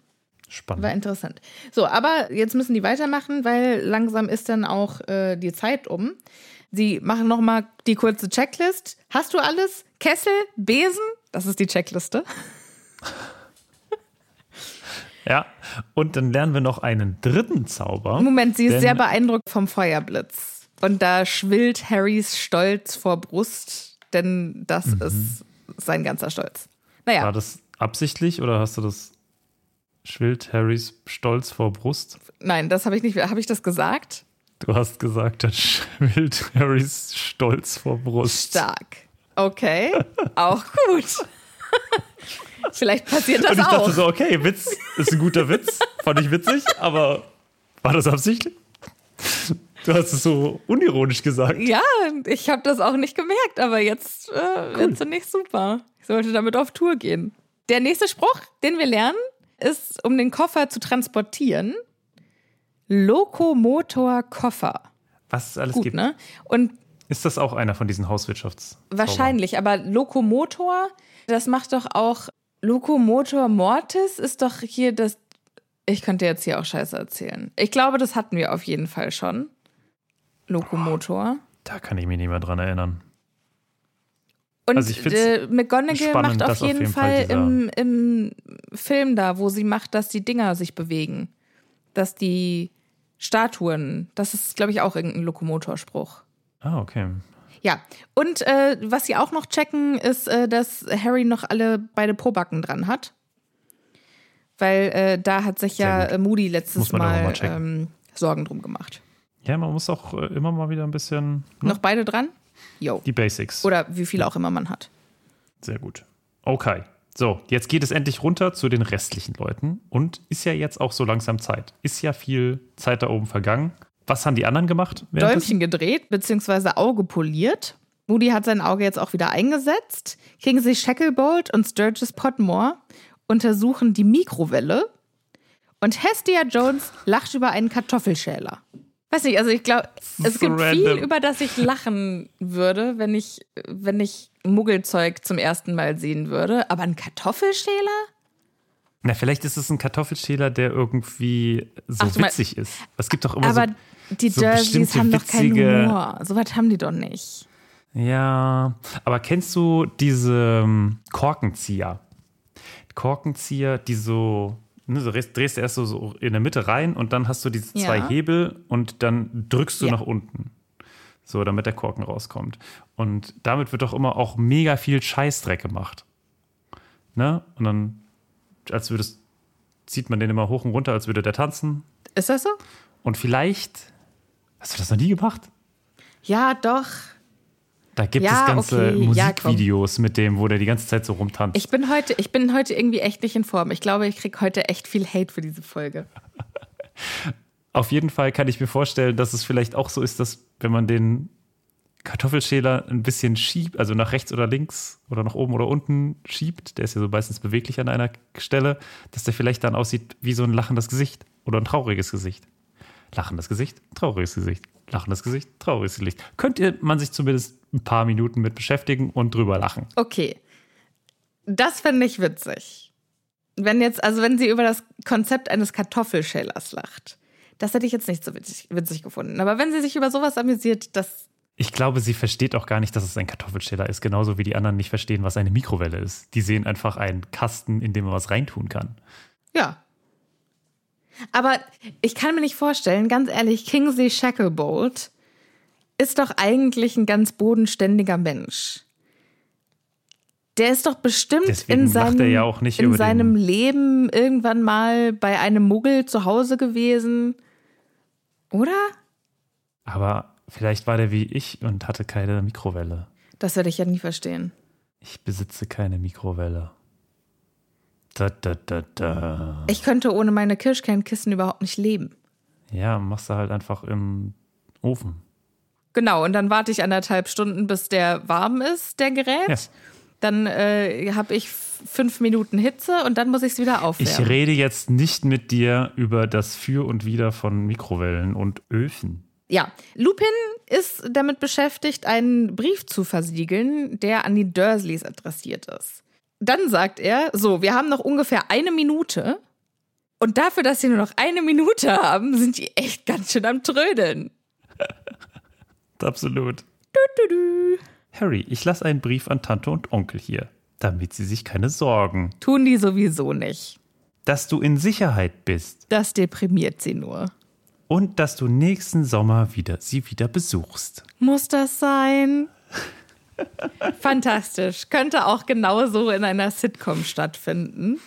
Spannend. War interessant. So, aber jetzt müssen die weitermachen, weil langsam ist dann auch äh, die Zeit um. Sie machen noch mal die kurze Checklist. Hast du alles? Kessel, Besen? Das ist die Checkliste. Ja, und dann lernen wir noch einen dritten Zauber. Moment, sie ist sehr beeindruckt vom Feuerblitz. Und da schwillt Harrys Stolz vor Brust, denn das ist sein ganzer Stolz. Naja, War das absichtlich oder hast du das schwillt Harrys Stolz vor Brust? nein, das habe ich nicht. Habe ich das gesagt? Du hast gesagt, dann schwillt Harrys Stolz vor Brust. Stark. Okay, auch gut. Vielleicht passiert das Und ich auch. dachte so, okay, Witz ist ein guter Witz. Fand ich witzig, aber war das absichtlich? Du hast es so unironisch gesagt. Ja, ich habe das auch nicht gemerkt, aber jetzt äh, wird's nicht super. Ich sollte damit auf Tour gehen. Der nächste Spruch, den wir lernen, ist, um den Koffer zu transportieren, Lokomotor-Koffer. Was es alles Gut, gibt. ne? Und Ist das auch einer von diesen Hauswirtschafts? wahrscheinlich, aber Lokomotor, das macht doch auch Lokomotor Mortis ist doch hier das. Ich könnte jetzt hier auch Scheiße erzählen. Ich glaube, das hatten wir auf jeden Fall schon. Lokomotor. Da kann ich mich nicht mehr dran erinnern. Und Also äh, McGonagall macht auf dass auf jeden, jeden Fall, Fall im, im Film da, wo sie macht, dass die Dinger sich bewegen. Dass die Statuen, das ist, glaube ich, auch irgendein Lokomotorspruch. Ah, okay. Ja, und äh, was sie auch noch checken, ist, äh, dass Harry noch alle beide Probacken dran hat. Weil äh, da hat sich ja gut. äh, Moody letztes Mal, mal ähm, Sorgen drum gemacht. Ja, man muss auch äh, immer mal wieder ein bisschen ne? Noch beide dran? Jo. die Basics. Oder wie viele auch immer man hat. Sehr gut. Okay. So, jetzt geht es endlich runter zu den restlichen Leuten und ist ja jetzt auch so langsam Zeit. Ist ja viel Zeit da oben vergangen. Was haben die anderen gemacht? Däumchen gedreht, beziehungsweise Auge poliert. Moody hat sein Auge jetzt auch wieder eingesetzt. Kingsley Shacklebolt und Sturgis Potmore untersuchen die Mikrowelle. Und Hestia Jones lacht über einen Kartoffelschäler. Weiß nicht, also ich glaube, es gibt viel, random. über das ich lachen würde, wenn ich, wenn ich Muggelzeug zum ersten Mal sehen würde. Aber ein Kartoffelschäler? Na, vielleicht ist es ein Kartoffelschäler, der irgendwie so Ach, du meinst- witzig ist. Es gibt doch immer Aber so. die so bestimmte haben doch keinen Humor. So was haben die doch nicht. Ja, aber kennst du diese ähm, Korkenzieher? Korkenzieher, die so, ne, so drehst, du erst so, so in der Mitte rein und dann hast du diese zwei Ja. Hebel und dann drückst du Ja. nach unten. So, damit der Korken rauskommt. Und damit wird doch immer auch mega viel Scheißdreck gemacht. Ne? Und dann, als würdest, zieht man den immer hoch und runter, als würde der tanzen. Ist das so? Und vielleicht, hast du das noch nie gemacht? Ja, doch. Da gibt Ja, es ganze okay. Ja. Musikvideos mit dem, wo der die ganze Zeit so rumtanzt. Ich bin heute, ich bin heute irgendwie echt nicht in Form. Ich glaube, ich kriege heute echt viel Hate für diese Folge. Auf jeden Fall kann ich mir vorstellen, dass es vielleicht auch so ist, dass wenn man den Kartoffelschäler ein bisschen schiebt, also nach rechts oder links oder nach oben oder unten schiebt, der ist ja so meistens beweglich an einer Stelle, dass der vielleicht dann aussieht wie so ein lachendes Gesicht oder ein trauriges Gesicht. Lachendes Gesicht, trauriges Gesicht, lachendes Gesicht, trauriges Gesicht. Könnte man sich zumindest ein paar Minuten mit beschäftigen und drüber lachen. Okay. Das finde ich witzig. Wenn jetzt, also wenn sie über das Konzept eines Kartoffelschälers lacht, das hätte ich jetzt nicht so witzig, witzig gefunden. Aber wenn sie sich über sowas amüsiert, das Ich glaube, sie versteht auch gar nicht, dass es ein Kartoffelschäler ist, genauso wie die anderen nicht verstehen, was eine Mikrowelle ist. Die sehen einfach einen Kasten, in dem man was reintun kann. Ja. Aber ich kann mir nicht vorstellen, ganz ehrlich, Kingsley Shacklebolt ist doch eigentlich ein ganz bodenständiger Mensch. Der ist doch bestimmt Deswegen in, seinem, ja auch nicht in seinem Leben irgendwann mal bei einem Muggel zu Hause gewesen. Oder? Aber vielleicht war der wie ich und hatte keine Mikrowelle. Das werde ich ja nie verstehen. Ich besitze keine Mikrowelle. Da, da, da, da. Ich könnte ohne meine Kirschkernkissen überhaupt nicht leben. Ja, machst du halt einfach im Ofen. Genau, und dann warte ich anderthalb Stunden, bis der warm ist, der Gerät. Ja. Dann äh, habe ich fünf Minuten Hitze und dann muss ich es wieder Ich aufwärmen. rede jetzt nicht mit dir über das Für und Wider von Mikrowellen und Öfen. Ja, Lupin ist damit beschäftigt, einen Brief zu versiegeln, der an die Dursleys adressiert ist. Dann sagt er, so, wir haben noch ungefähr eine Minute. Und dafür, dass sie nur noch eine Minute haben, sind die echt ganz schön am Trödeln. Absolut. Harry, ich lasse einen Brief an Tante und Onkel hier, damit sie sich keine Sorgen. Tun die sowieso nicht. Dass du in Sicherheit bist Das deprimiert sie nur. und dass du nächsten Sommer wieder sie wieder besuchst. Muss das sein? Fantastisch. Könnte auch genauso in einer Sitcom stattfinden.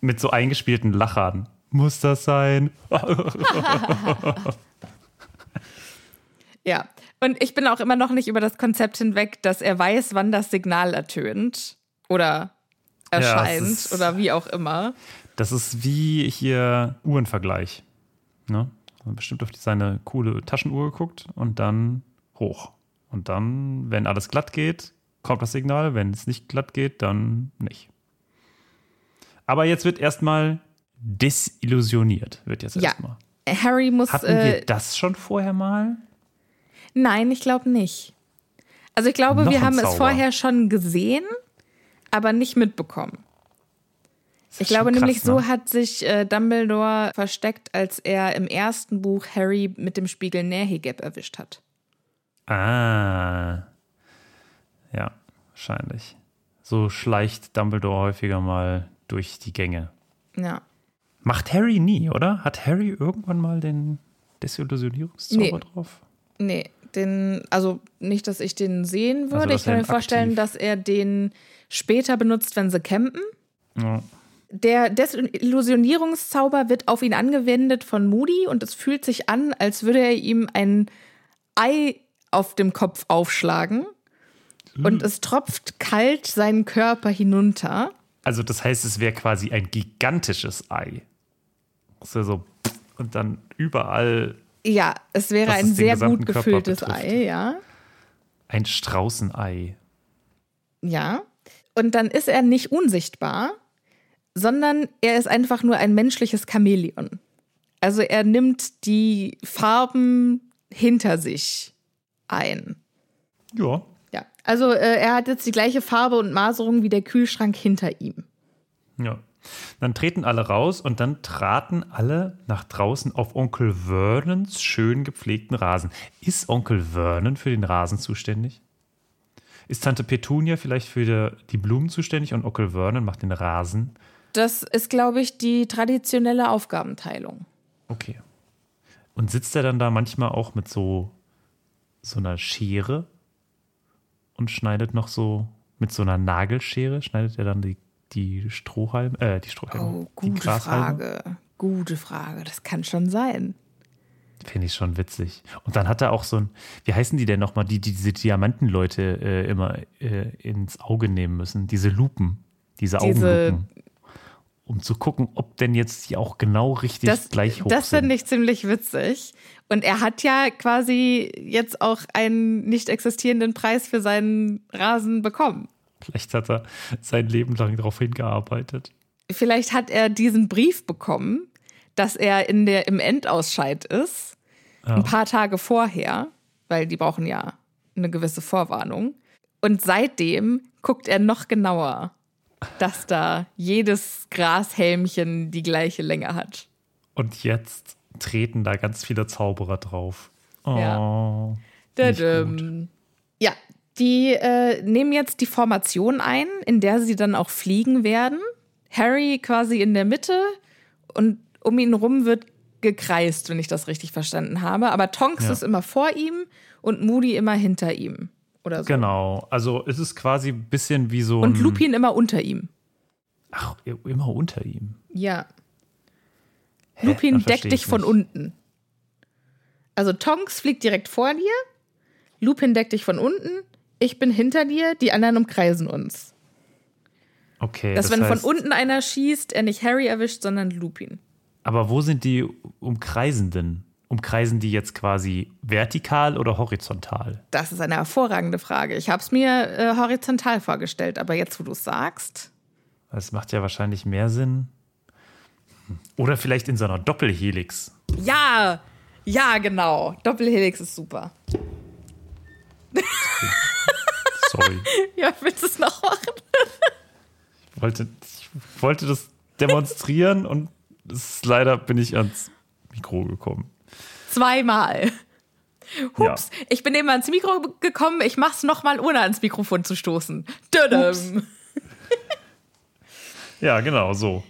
Mit so eingespielten Lachern. Muss das sein? Ja. Und ich bin auch immer noch nicht über das Konzept hinweg, dass er weiß, wann das Signal ertönt oder erscheint ist- oder wie auch immer. Das ist wie hier Uhrenvergleich. Ne? Man bestimmt auf seine coole Taschenuhr geguckt und dann hoch. Und dann, wenn alles glatt geht, kommt das Signal. Wenn es nicht glatt geht, dann nicht. Aber jetzt wird erstmal desillusioniert. Wird jetzt Ja. erstmal. Harry muss. Hatten Äh, wir das schon vorher mal? nein, ich glaube nicht. Also ich glaube, Noch wir haben es Zauber. vorher schon gesehen, aber nicht mitbekommen. Ich glaube krass, nämlich, so ne? hat sich äh, Dumbledore versteckt, als er im ersten Buch Harry mit dem Spiegel Nähegeb erwischt hat. Ah. Ja, wahrscheinlich. So schleicht Dumbledore häufiger mal durch die Gänge. Ja. Macht Harry nie, oder? Hat Harry irgendwann mal den Desillusionierungszauber Nee. drauf? Nee, den, also nicht, dass ich den sehen würde. Also, ich kann mir vorstellen, aktiv- dass er den später benutzt, wenn sie campen. Ja. Der Desillusionierungszauber wird auf ihn angewendet von Moody und es fühlt sich an, als würde er ihm ein Ei auf dem Kopf aufschlagen. Und es tropft kalt seinen Körper hinunter. Also das heißt, es wäre quasi ein gigantisches Ei. Wäre so und dann überall Ja, es wäre ein es sehr gut gefülltes. Ei, ja. ein Straußenei. Ja. Und dann ist er nicht unsichtbar, sondern er ist einfach nur ein menschliches Chamäleon. Also er nimmt die Farben hinter sich ein. Ja. Ja. Also äh, er hat jetzt die gleiche Farbe und Maserung wie der Kühlschrank hinter ihm. Ja. Dann treten alle raus und dann traten alle nach draußen auf Onkel Vernons schön gepflegten Rasen. Ist Onkel Vernon für den Rasen zuständig? Ist Tante Petunia vielleicht für die, die Blumen zuständig und Onkel Vernon macht den Rasen? Das ist, glaube ich, die traditionelle Aufgabenteilung. Okay. Und sitzt er dann da manchmal auch mit so, so einer Schere und schneidet noch so mit so einer Nagelschere, schneidet er dann die, die Strohhalme, äh, die Strohhalme, Oh, gute? Frage. Gute Frage. Das kann schon sein. Finde ich schon witzig. Und dann hat er auch so ein, wie heißen die denn nochmal, die, die diese Diamantenleute äh, immer äh, ins Auge nehmen müssen? Diese Lupen, diese, Diese- Augenlupen. Um zu gucken, ob denn jetzt die auch genau richtig Das, gleich hoch das sind. finde ich ziemlich witzig. Und er hat ja quasi jetzt auch einen nicht existierenden Preis für seinen Rasen bekommen. Vielleicht hat er sein Leben lang darauf hingearbeitet. Vielleicht hat er diesen Brief bekommen, dass er in der, im Endausscheid ist, ein paar Tage vorher, weil die brauchen ja eine gewisse Vorwarnung. Und seitdem guckt er noch genauer. dass da jedes Grashelmchen die gleiche Länge hat. Und jetzt treten da ganz viele Zauberer drauf. Oh, Ja. Ja, die äh, nehmen jetzt die Formation ein, in der sie dann auch fliegen werden. Harry quasi in der Mitte und um ihn rum wird gekreist, wenn ich das richtig verstanden habe. Aber Tonks Ja. ist immer vor ihm und Moody immer hinter ihm. Oder so. Genau, also es ist quasi ein bisschen wie so Und. Lupin immer unter ihm. Ach, immer unter ihm. Ja. Hä? Lupin deckt dich von unten. Also Tonks fliegt direkt vor dir, Lupin deckt dich von unten, ich bin hinter dir, die anderen umkreisen uns. Okay, Dass das wenn heißt, von unten einer schießt, er nicht Harry erwischt, sondern Lupin. Aber wo sind die Umkreisenden? Umkreisen die jetzt quasi vertikal oder horizontal? Das ist eine hervorragende Frage. Ich habe es mir äh, horizontal vorgestellt, aber jetzt, wo du es sagst, Das macht ja wahrscheinlich mehr Sinn. Oder vielleicht in so einer Doppelhelix. ja, ja, genau. Doppelhelix ist super. Sorry. Ja, willst du es noch machen? Ich wollte, ich wollte das demonstrieren und ist, leider bin ich ans Mikro gekommen. Zweimal. Hups, ich bin eben ans Mikro gekommen, ich mach's nochmal, ohne ans Mikrofon zu stoßen. Dödem. Ja, genau, so.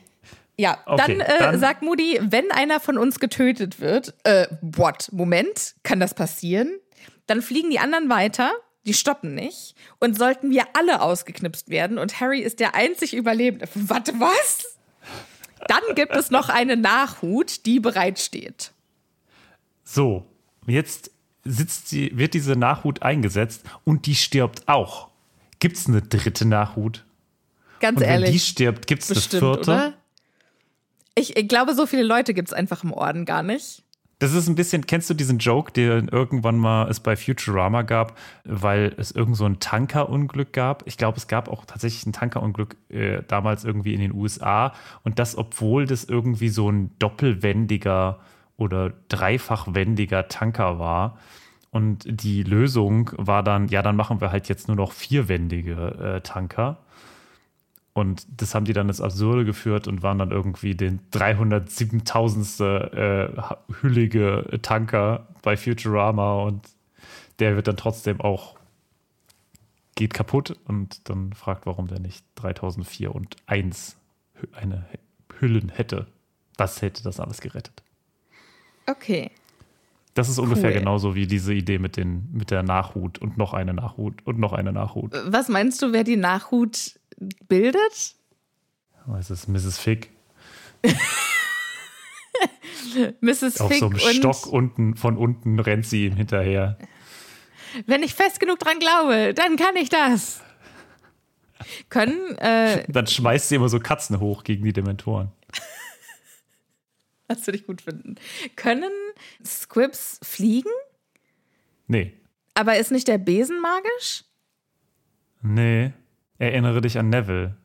Ja, Okay, dann, äh, dann- sagt Moody, wenn einer von uns getötet wird, äh, what? Moment, kann das passieren? Dann fliegen die anderen weiter, die stoppen nicht. Und sollten wir alle ausgeknipst werden und Harry ist der einzig Überlebende. Warte, was? Dann gibt es noch eine Nachhut, die bereitsteht. So, jetzt sitzt die, wird diese Nachhut eingesetzt und die stirbt auch. Gibt es eine dritte Nachhut? Ganz Und wenn ehrlich. die stirbt, gibt es eine vierte? oder? Ich, ich glaube, so viele Leute gibt es einfach im Orden gar nicht. Das ist ein bisschen, kennst du diesen Joke, den irgendwann mal es bei Futurama gab, weil es irgend so ein Tankerunglück gab? Ich glaube, es gab auch tatsächlich ein Tankerunglück äh, damals irgendwie in den USA und das, obwohl das irgendwie so ein doppelwendiger oder dreifachwendiger Tanker war. Und die Lösung war dann, ja, dann machen wir halt jetzt nur noch vierwendige äh, Tanker. Und das haben die dann ins Absurde geführt und waren dann irgendwie den 307.000. Äh, hüllige Tanker bei Futurama und der wird dann trotzdem auch geht kaputt und dann fragt, warum der nicht 3004 und 1 Hü- eine Hüllen hätte. Das hätte das alles gerettet. Okay. Das ist ungefähr Cool. genauso wie diese Idee mit, den, mit der Nachhut und noch eine Nachhut und noch eine Nachhut. Was meinst du, wer die Nachhut bildet? Es ist Mrs. Fick Mrs. auf Fick so einem Stock unten, von unten rennt sie ihm hinterher. wenn ich fest genug dran glaube, dann kann ich das. Können, äh, Dann schmeißt sie immer so Katzen hoch gegen die Dementoren. das würde ich gut finden. Können Squibs fliegen? Nee. Aber ist nicht der Besen magisch? Nee. Erinnere dich an Neville.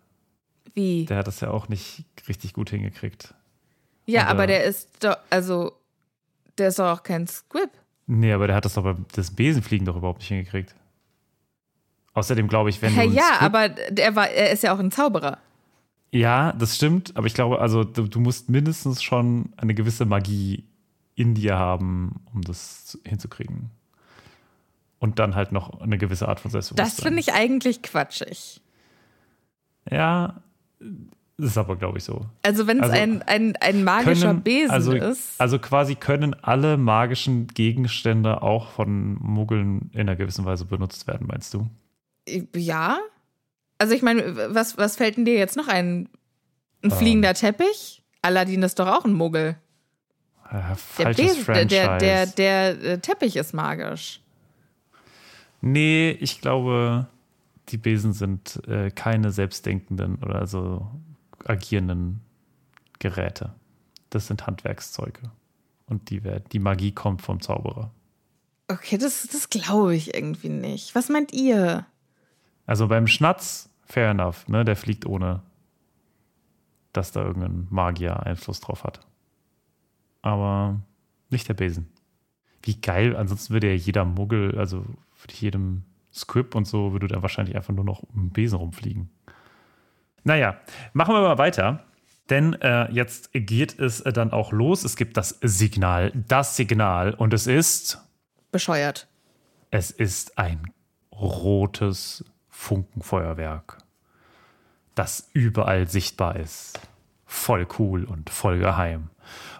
Wie? Der hat das ja auch nicht richtig gut hingekriegt. ja, oder- aber der ist doch, also, der ist doch auch kein Squib. Nee, aber der hat das doch beim das Besenfliegen doch überhaupt nicht hingekriegt. Außerdem glaube ich, wenn einen ja, Squib- aber der war, er ist ja auch ein Zauberer. Ja, das stimmt, aber ich glaube, also du, du musst mindestens schon eine gewisse Magie in dir haben, um das zu- hinzukriegen. Und dann halt noch eine gewisse Art von Selbstbewusstsein. Das finde ich eigentlich quatschig. Ja, ist aber, glaube ich, so. Also, wenn es Also, ein, ein, ein magischer Besen also, ist. Also quasi können alle magischen Gegenstände auch von Muggeln in einer gewissen Weise benutzt werden, meinst du? Ja. Also ich meine, was, was fällt denn dir jetzt noch ein? Ein Ähm. fliegender Teppich? Aladdin ist doch auch ein Muggel. Äh, Der, Besen, der, der, der, der äh, Teppich ist magisch. Nee, ich glaube, die Besen sind äh, keine selbstdenkenden oder so agierenden Geräte. Das sind Handwerkszeuge. Und die, die Magie kommt vom Zauberer. Okay, das, das glaube ich irgendwie nicht. Was meint ihr? Also beim Schnatz, fair enough, ne? Der fliegt ohne, dass da irgendein Magier Einfluss drauf hat. Aber nicht der Besen. Wie geil, ansonsten würde ja jeder Muggel, also würde jedem Squib und so, würde da wahrscheinlich einfach nur noch um Besen rumfliegen. Naja, machen wir mal weiter. Denn äh, jetzt geht es äh, dann auch los. Es gibt das Signal, das Signal. Und es ist, Bescheuert. es ist ein rotes Funkenfeuerwerk, das überall sichtbar ist. Voll cool und voll geheim.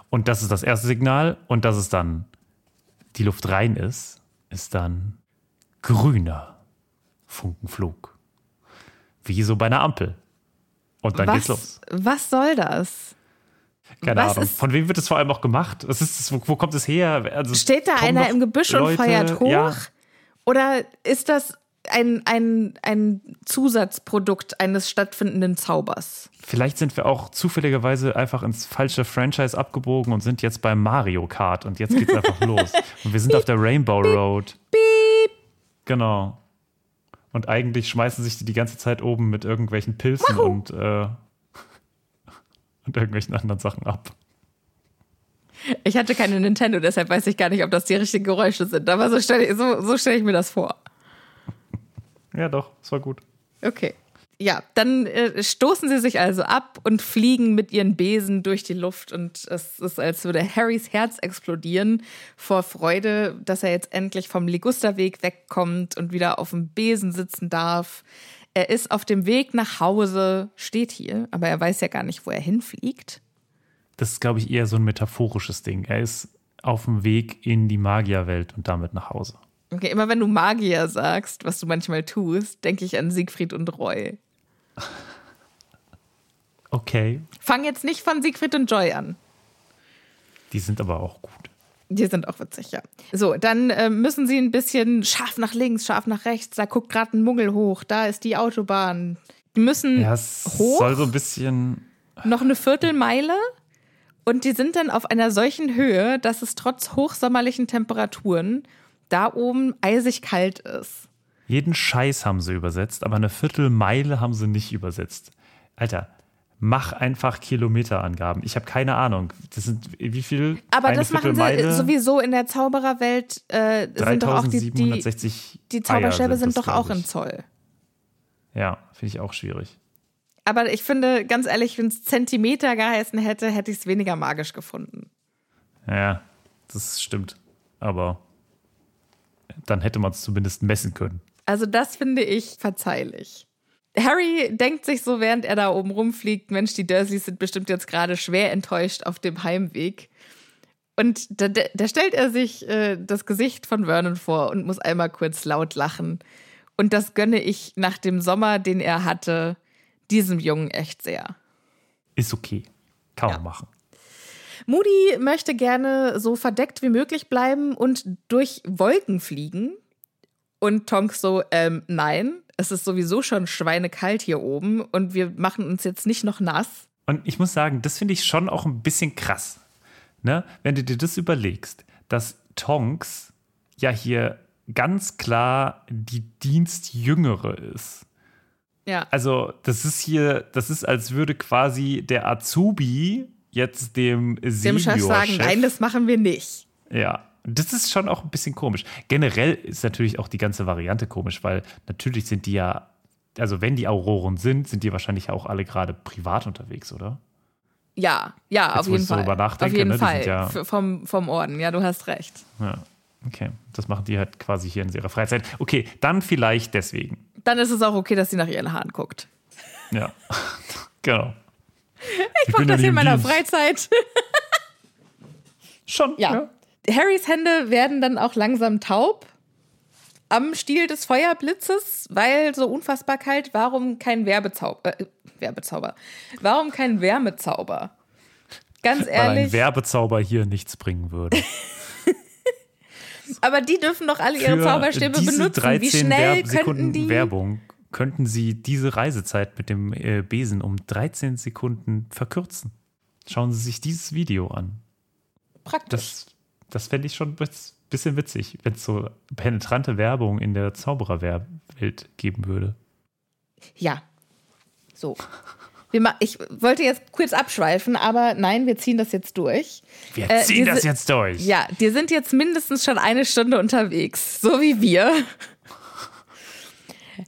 Und das ist das erste Signal. Und dass es dann die Luft rein ist, ist dann grüner Funkenflug. Wie so bei einer Ampel. Und dann geht's los. Was, was soll das? Keine Was Ahnung. Von wem wird es vor allem auch gemacht? Was ist das, wo, wo kommt es her? Also, Steht da einer im Gebüsch und Leute- feuert hoch? Ja, Oder ist das ein, ein, ein Zusatzprodukt eines stattfindenden Zaubers? vielleicht sind wir auch zufälligerweise einfach ins falsche Franchise abgebogen und sind jetzt beim Mario Kart und jetzt geht's einfach los. Und wir sind auf der Rainbow Road. Piep. Genau. Und eigentlich schmeißen sich die die ganze Zeit oben mit irgendwelchen Pilzen Wahoo. und, äh, und irgendwelchen anderen Sachen ab. Ich hatte keine Nintendo, deshalb weiß ich gar nicht, ob das die richtigen Geräusche sind. Aber so stelle ich, so, so stell ich mir das vor. Ja, doch, es war gut. Okay. Ja, dann äh, stoßen sie sich also ab und fliegen mit ihren Besen durch die Luft. Und es ist, als würde Harrys Herz explodieren vor Freude, dass er jetzt endlich vom Ligusterweg wegkommt und wieder auf dem Besen sitzen darf. Er ist auf dem Weg nach Hause, steht hier, aber er weiß ja gar nicht, wo er hinfliegt. Das ist, glaube ich, eher so ein metaphorisches Ding. Er ist auf dem Weg in die Magierwelt und damit nach Hause. Okay, immer wenn du Magier sagst, was du manchmal tust, denke ich an Siegfried und Roy. Okay. Fang jetzt nicht von Siegfried und Joy an. Die sind aber auch gut. Die sind auch witzig, ja. So, dann äh, müssen sie ein bisschen scharf nach links, scharf nach rechts. Da guckt gerade ein Muggel hoch. Da ist die Autobahn. Die müssen Ja, es hoch, soll so ein bisschen. noch eine Viertelmeile. Und die sind dann auf einer solchen Höhe, dass es trotz hochsommerlichen Temperaturen da oben eisig kalt ist. Jeden Scheiß haben sie übersetzt, aber eine Viertelmeile haben sie nicht übersetzt. Alter, mach einfach Kilometerangaben. Ich habe keine Ahnung. Das sind wie viel? Aber das machen sie sowieso in der Zaubererwelt. Äh, sind doch auch die, die, 3760 die Zauberstäbe sind das, doch auch ich. Zoll. Ja, finde ich auch schwierig. Aber ich finde, ganz ehrlich, wenn es Zentimeter geheißen hätte, hätte ich es weniger magisch gefunden. Ja, das stimmt. Aber dann hätte man es zumindest messen können. Also das finde ich verzeihlich. Harry denkt sich so, während er da oben rumfliegt, Mensch, die Dursleys sind bestimmt jetzt gerade schwer enttäuscht auf dem Heimweg. Und da, da stellt er sich äh, das Gesicht von Vernon vor und muss einmal kurz laut lachen. Und das gönne ich nach dem Sommer, den er hatte, diesem Jungen echt sehr. Ist okay. Kann man machen. Moody möchte gerne so verdeckt wie möglich bleiben und durch Wolken fliegen. Und Tonks so, ähm, nein, es ist sowieso schon schweinekalt hier oben und wir machen uns jetzt nicht noch nass. Und ich muss sagen, das finde ich schon auch ein bisschen krass. Ne? Wenn du dir das überlegst, dass Tonks ja hier ganz klar die Dienstjüngere ist. Ja. Also, das ist hier, das ist, als würde quasi der Azubi jetzt dem Dem Chef sagen, nein, das machen wir nicht. Ja, das ist schon auch ein bisschen komisch. Generell ist natürlich auch die ganze Variante komisch, weil natürlich sind die ja, also wenn die Auroren sind, sind die wahrscheinlich auch alle gerade privat unterwegs, oder? Ja, ja, Jetzt, auf jeden so Fall. auf jeden ne, Fall. sind ja- F- vom, vom Orden, ja, du hast recht. Ja, okay. Das machen die halt quasi hier in ihrer Freizeit. Okay, dann vielleicht deswegen. Dann ist es auch okay, dass sie nach ihren Haaren guckt. Ja, genau. Ich mache ja das in meiner Dienst. Freizeit. Schon, Ja. Harrys Hände werden dann auch langsam taub am Stiel des Feuerblitzes, weil so unfassbar kalt. Warum kein Werbezauber? Äh, Werbezauber. Warum kein Wärmezauber? Ganz Weil ein ehrlich. Werbezauber hier nichts bringen würde. aber die dürfen doch alle ihre Für Zauberstäbe benutzen. 13 Wie schnell Werb- könnten die? Werbung könnten sie diese Reisezeit mit dem äh, Besen um 13 Sekunden verkürzen. Schauen Sie sich dieses Video an. Praktisch. Das, das fände ich schon ein bis- bisschen witzig, wenn es so penetrante Werbung in der Zaubererwelt geben würde. Ja. So. Wir ich wollte jetzt kurz abschweifen, aber nein, wir ziehen das jetzt durch. Wir Äh, ziehen diese- das jetzt durch. Ja, die sind jetzt mindestens schon eine Stunde unterwegs, so wie wir.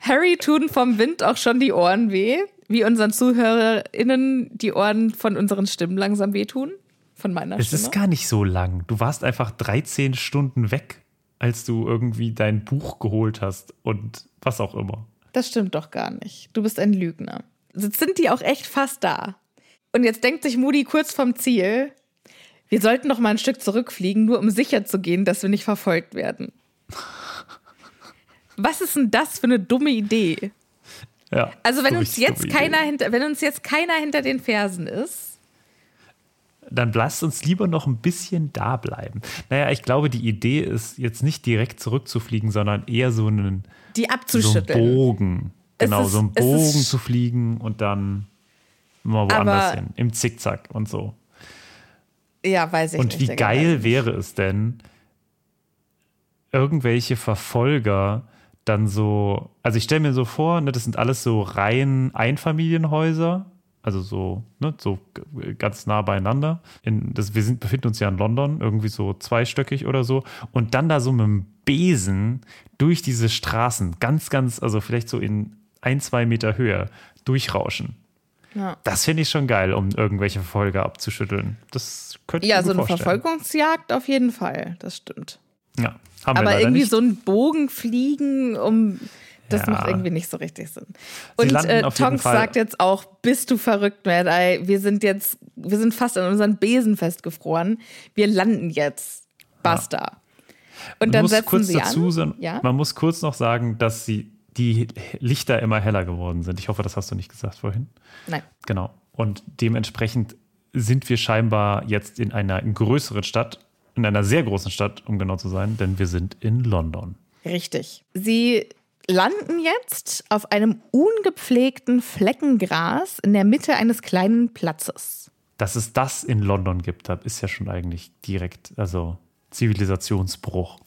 Harry tun vom Wind auch schon die Ohren weh. wie unseren ZuhörerInnen die Ohren von unseren Stimmen langsam wehtun? Von meiner Es Stimme? ist gar nicht so lang. Du warst einfach 13 Stunden weg, als du irgendwie dein Buch geholt hast und was auch immer. Das stimmt doch gar nicht. Du bist ein Lügner. Jetzt sind die auch echt fast da. Und jetzt denkt sich Moody kurz vom Ziel, wir sollten noch mal ein Stück zurückfliegen, nur um sicher zu gehen, dass wir nicht verfolgt werden. Was ist denn das für eine dumme Idee? Ja, Also wenn uns jetzt keiner Idee. hinter, wenn uns jetzt keiner hinter den Fersen ist, Dann lasst uns lieber noch ein bisschen da bleiben. Naja, ich glaube, die Idee ist jetzt nicht direkt zurückzufliegen, sondern eher so einen, die so einen abzuschütteln. Bogen. Es Genau, ist- so einen Bogen zu fliegen und dann mal woanders hin. Im Zickzack und so. ja, weiß ich Und nicht. wie Digga, weiß geil wäre es denn, irgendwelche Verfolger dann so, also ich stelle mir so vor, ne, das sind alles so rein Einfamilienhäuser, also so, ne, so ganz nah beieinander. In, das, wir sind, befinden uns ja in London, irgendwie so zweistöckig oder so. Und dann da so mit dem Besen durch diese Straßen, ganz, ganz, also vielleicht so in ein, zwei Meter Höhe durchrauschen. Ja. Das finde ich schon geil, um irgendwelche Verfolger abzuschütteln. Das könnte ich Ja, mir so eine vorstellen. Verfolgungsjagd auf jeden Fall, das stimmt. Ja, haben wir Aber leider irgendwie nicht. so einen Bogen fliegen, um. Das Ja. macht irgendwie nicht so richtig Sinn. Und äh, Tonks sagt jetzt auch, bist du verrückt, Mad Eye? Wir sind jetzt, wir sind fast an unseren Besen festgefroren. Wir landen jetzt. Basta. Und Man dann setzen kurz sie dazu, an. Ja? Man muss kurz noch sagen, dass sie die Lichter immer heller geworden sind. Ich hoffe, das hast du nicht gesagt vorhin. Nein. Genau. Und dementsprechend sind wir scheinbar jetzt in einer größeren Stadt, in einer sehr großen Stadt, um genau zu sein, denn wir sind in London. Richtig. Sie landen jetzt auf einem ungepflegten Flecken Gras in der Mitte eines kleinen Platzes. Dass es das in London gibt, ist ja schon eigentlich direkt, also Zivilisationsbruch.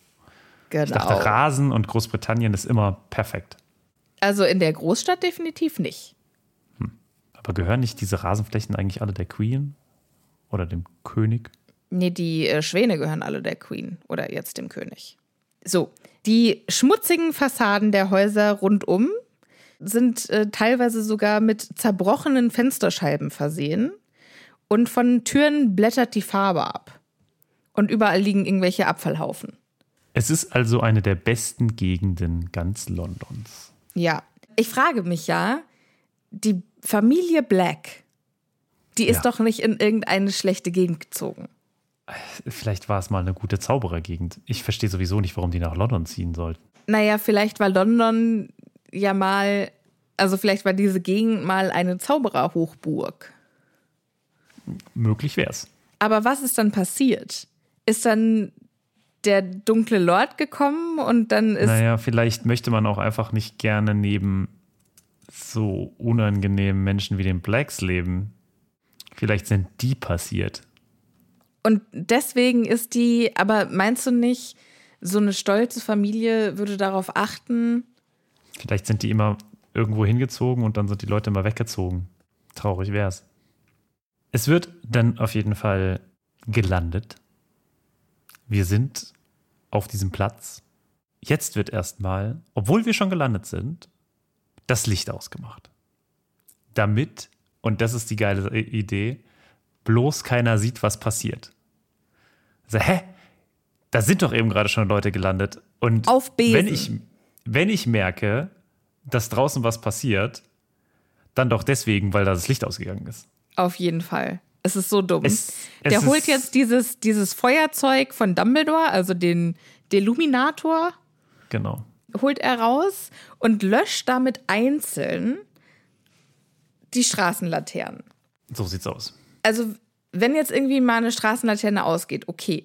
Genau. Ich dachte, Rasen und Großbritannien ist immer perfekt. also in der Großstadt definitiv nicht. Aber gehören nicht diese Rasenflächen eigentlich alle der Queen oder dem König? Nee, die äh, Schwäne gehören alle der Queen oder jetzt dem König. So, die schmutzigen Fassaden der Häuser rundum sind äh, teilweise sogar mit zerbrochenen Fensterscheiben versehen und von Türen blättert die Farbe ab. Und überall liegen irgendwelche Abfallhaufen. Es ist also eine der besten Gegenden ganz Londons. Ja, ich frage mich ja, die Familie Black, die ist Ja. doch nicht in irgendeine schlechte Gegend gezogen. Vielleicht war es mal eine gute Zauberergegend. Ich verstehe sowieso nicht, warum die nach London ziehen sollten. Naja, vielleicht war London ja mal, also vielleicht war diese Gegend mal eine Zaubererhochburg. Möglich wäre es. Aber was ist dann passiert? Ist dann der dunkle Lord gekommen und dann ist. Naja, vielleicht möchte man auch einfach nicht gerne neben so unangenehmen Menschen wie den Blacks leben. Vielleicht sind die passiert. Und deswegen ist die, aber meinst du nicht, so eine stolze Familie würde darauf achten? Vielleicht sind die immer irgendwo hingezogen und dann sind die Leute immer weggezogen. Traurig wär's. Es wird dann auf jeden Fall gelandet. Wir sind auf diesem Platz. Jetzt wird erstmal, obwohl wir schon gelandet sind, das Licht ausgemacht. Damit, und das ist die geile Idee, bloß keiner sieht, was passiert. Also, hä? Da sind doch eben gerade schon Leute gelandet. Und Auf Besen. wenn ich, wenn ich merke, dass draußen was passiert, dann doch deswegen, weil da das Licht ausgegangen ist. Auf jeden Fall. Es ist so dumm. Es- es Der holt jetzt dieses, dieses Feuerzeug von Dumbledore, also den Deluminator, Genau. holt er raus und löscht damit einzeln die Straßenlaternen. So sieht's aus. Also, wenn jetzt irgendwie mal eine Straßenlaterne ausgeht, okay.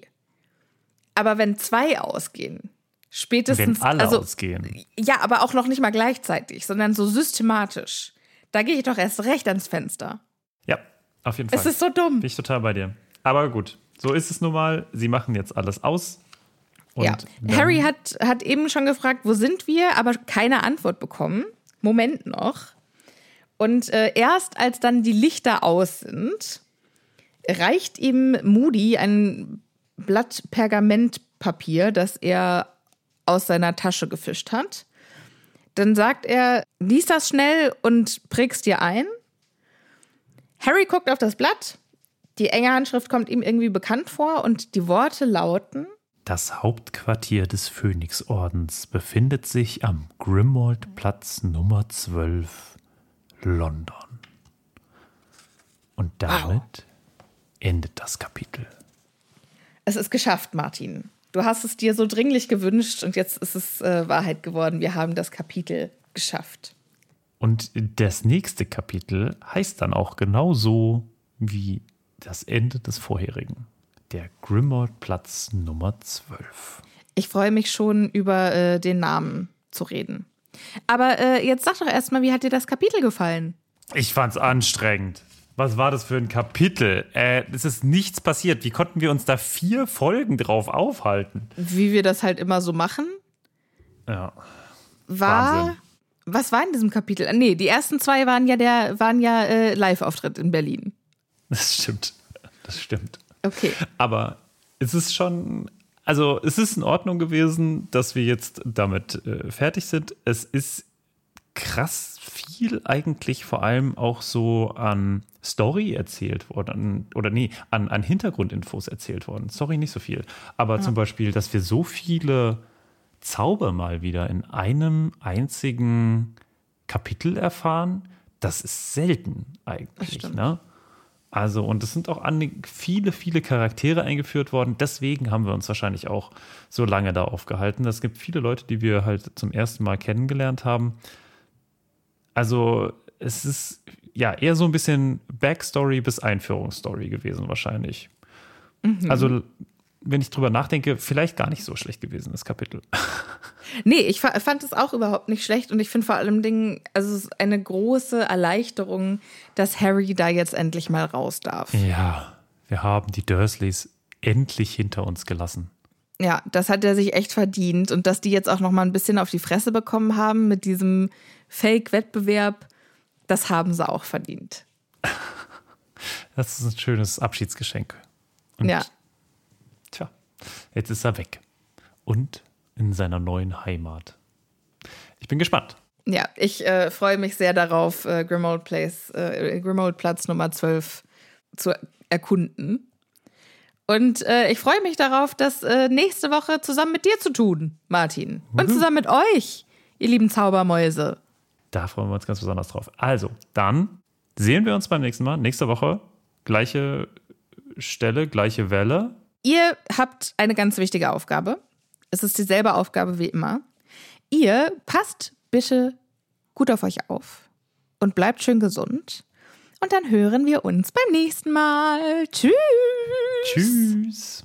Aber wenn zwei ausgehen, spätestens. Wenn alle also, ausgehen. Ja, aber auch noch nicht mal gleichzeitig, sondern so systematisch. Da gehe ich doch erst recht ans Fenster. Ja, auf jeden Fall. Es ist so dumm. Bin ich total bei dir. Aber gut, so ist es nun mal. Sie machen jetzt alles aus. Ja. Harry hat, hat eben schon gefragt, wo sind wir, aber keine Antwort bekommen. Moment noch. Und äh, erst als dann die Lichter aus sind, reicht ihm Moody ein Blatt Pergamentpapier, das er aus seiner Tasche gefischt hat. Dann sagt er, lies das schnell und präg's dir ein. Harry guckt auf das Blatt. Die enge Handschrift kommt ihm irgendwie bekannt vor und die Worte lauten: Das Hauptquartier des Phönixordens befindet sich am Grimmauld-Platz Nummer 12, London. Und damit endet das Kapitel. Es ist geschafft, Martin. Du hast es dir so dringlich gewünscht und jetzt ist es äh, Wahrheit geworden. Wir haben das Kapitel geschafft. Und das nächste Kapitel heißt dann auch genauso wie das Ende des vorherigen. Der Grimmauld-Platz Nummer 12. Ich freue mich schon, über äh, den Namen zu reden. Aber äh, jetzt sag doch erstmal, wie hat dir das Kapitel gefallen? Ich fand's anstrengend. Was war das für ein Kapitel? Äh, es ist nichts passiert. Wie konnten wir uns da vier Folgen drauf aufhalten? Wie wir das halt immer so machen? Ja. War. Wahnsinn. Was war in diesem Kapitel? Nee, die ersten zwei waren ja der waren ja äh, Live-Auftritt in Berlin. Das stimmt. Das stimmt. Okay. Aber es ist schon, also es ist in Ordnung gewesen, dass wir jetzt damit äh, fertig sind. Es ist krass viel eigentlich vor allem auch so an Story erzählt worden, oder nee, an, an Hintergrundinfos erzählt worden. Sorry, nicht so viel. Aber zum Beispiel, dass wir so viele Zauber mal wieder in einem einzigen Kapitel erfahren, das ist selten eigentlich. Ne? Also, und es sind auch an, viele, viele Charaktere eingeführt worden. Deswegen haben wir uns wahrscheinlich auch so lange da aufgehalten. Es gibt viele Leute, die wir halt zum ersten Mal kennengelernt haben. Also, es ist ja eher so ein bisschen Backstory bis Einführungsstory gewesen, wahrscheinlich. Also, wenn ich drüber nachdenke, vielleicht gar nicht so schlecht gewesen, das Kapitel. Nee, ich fa fand es auch überhaupt nicht schlecht und ich finde vor allem Dingen, also es ist eine große Erleichterung, dass Harry da jetzt endlich mal raus darf. Ja, wir haben die Dursleys endlich hinter uns gelassen. Ja, das hat er sich echt verdient und dass die jetzt auch noch mal ein bisschen auf die Fresse bekommen haben mit diesem Fake-Wettbewerb, das haben sie auch verdient. Das ist ein schönes Abschiedsgeschenk. Und Ja, tja, jetzt ist er weg. Und in seiner neuen Heimat. Ich bin gespannt. ja, ich äh, freue mich sehr darauf, äh, Grimmauld Place, äh, Grimmauld Platz Nummer 12 zu erkunden. Und äh, ich freue mich darauf, das äh, nächste Woche zusammen mit dir zu tun, Martin. Und zusammen mit euch, ihr lieben Zaubermäuse. Da freuen wir uns ganz besonders drauf. Also, dann sehen wir uns beim nächsten Mal. Nächste Woche gleiche Stelle, gleiche Welle. Ihr habt eine ganz wichtige Aufgabe. Es ist dieselbe Aufgabe wie immer. Ihr passt bitte gut auf euch auf und bleibt schön gesund. Und dann hören wir uns beim nächsten Mal. Tschüss. Tschüss.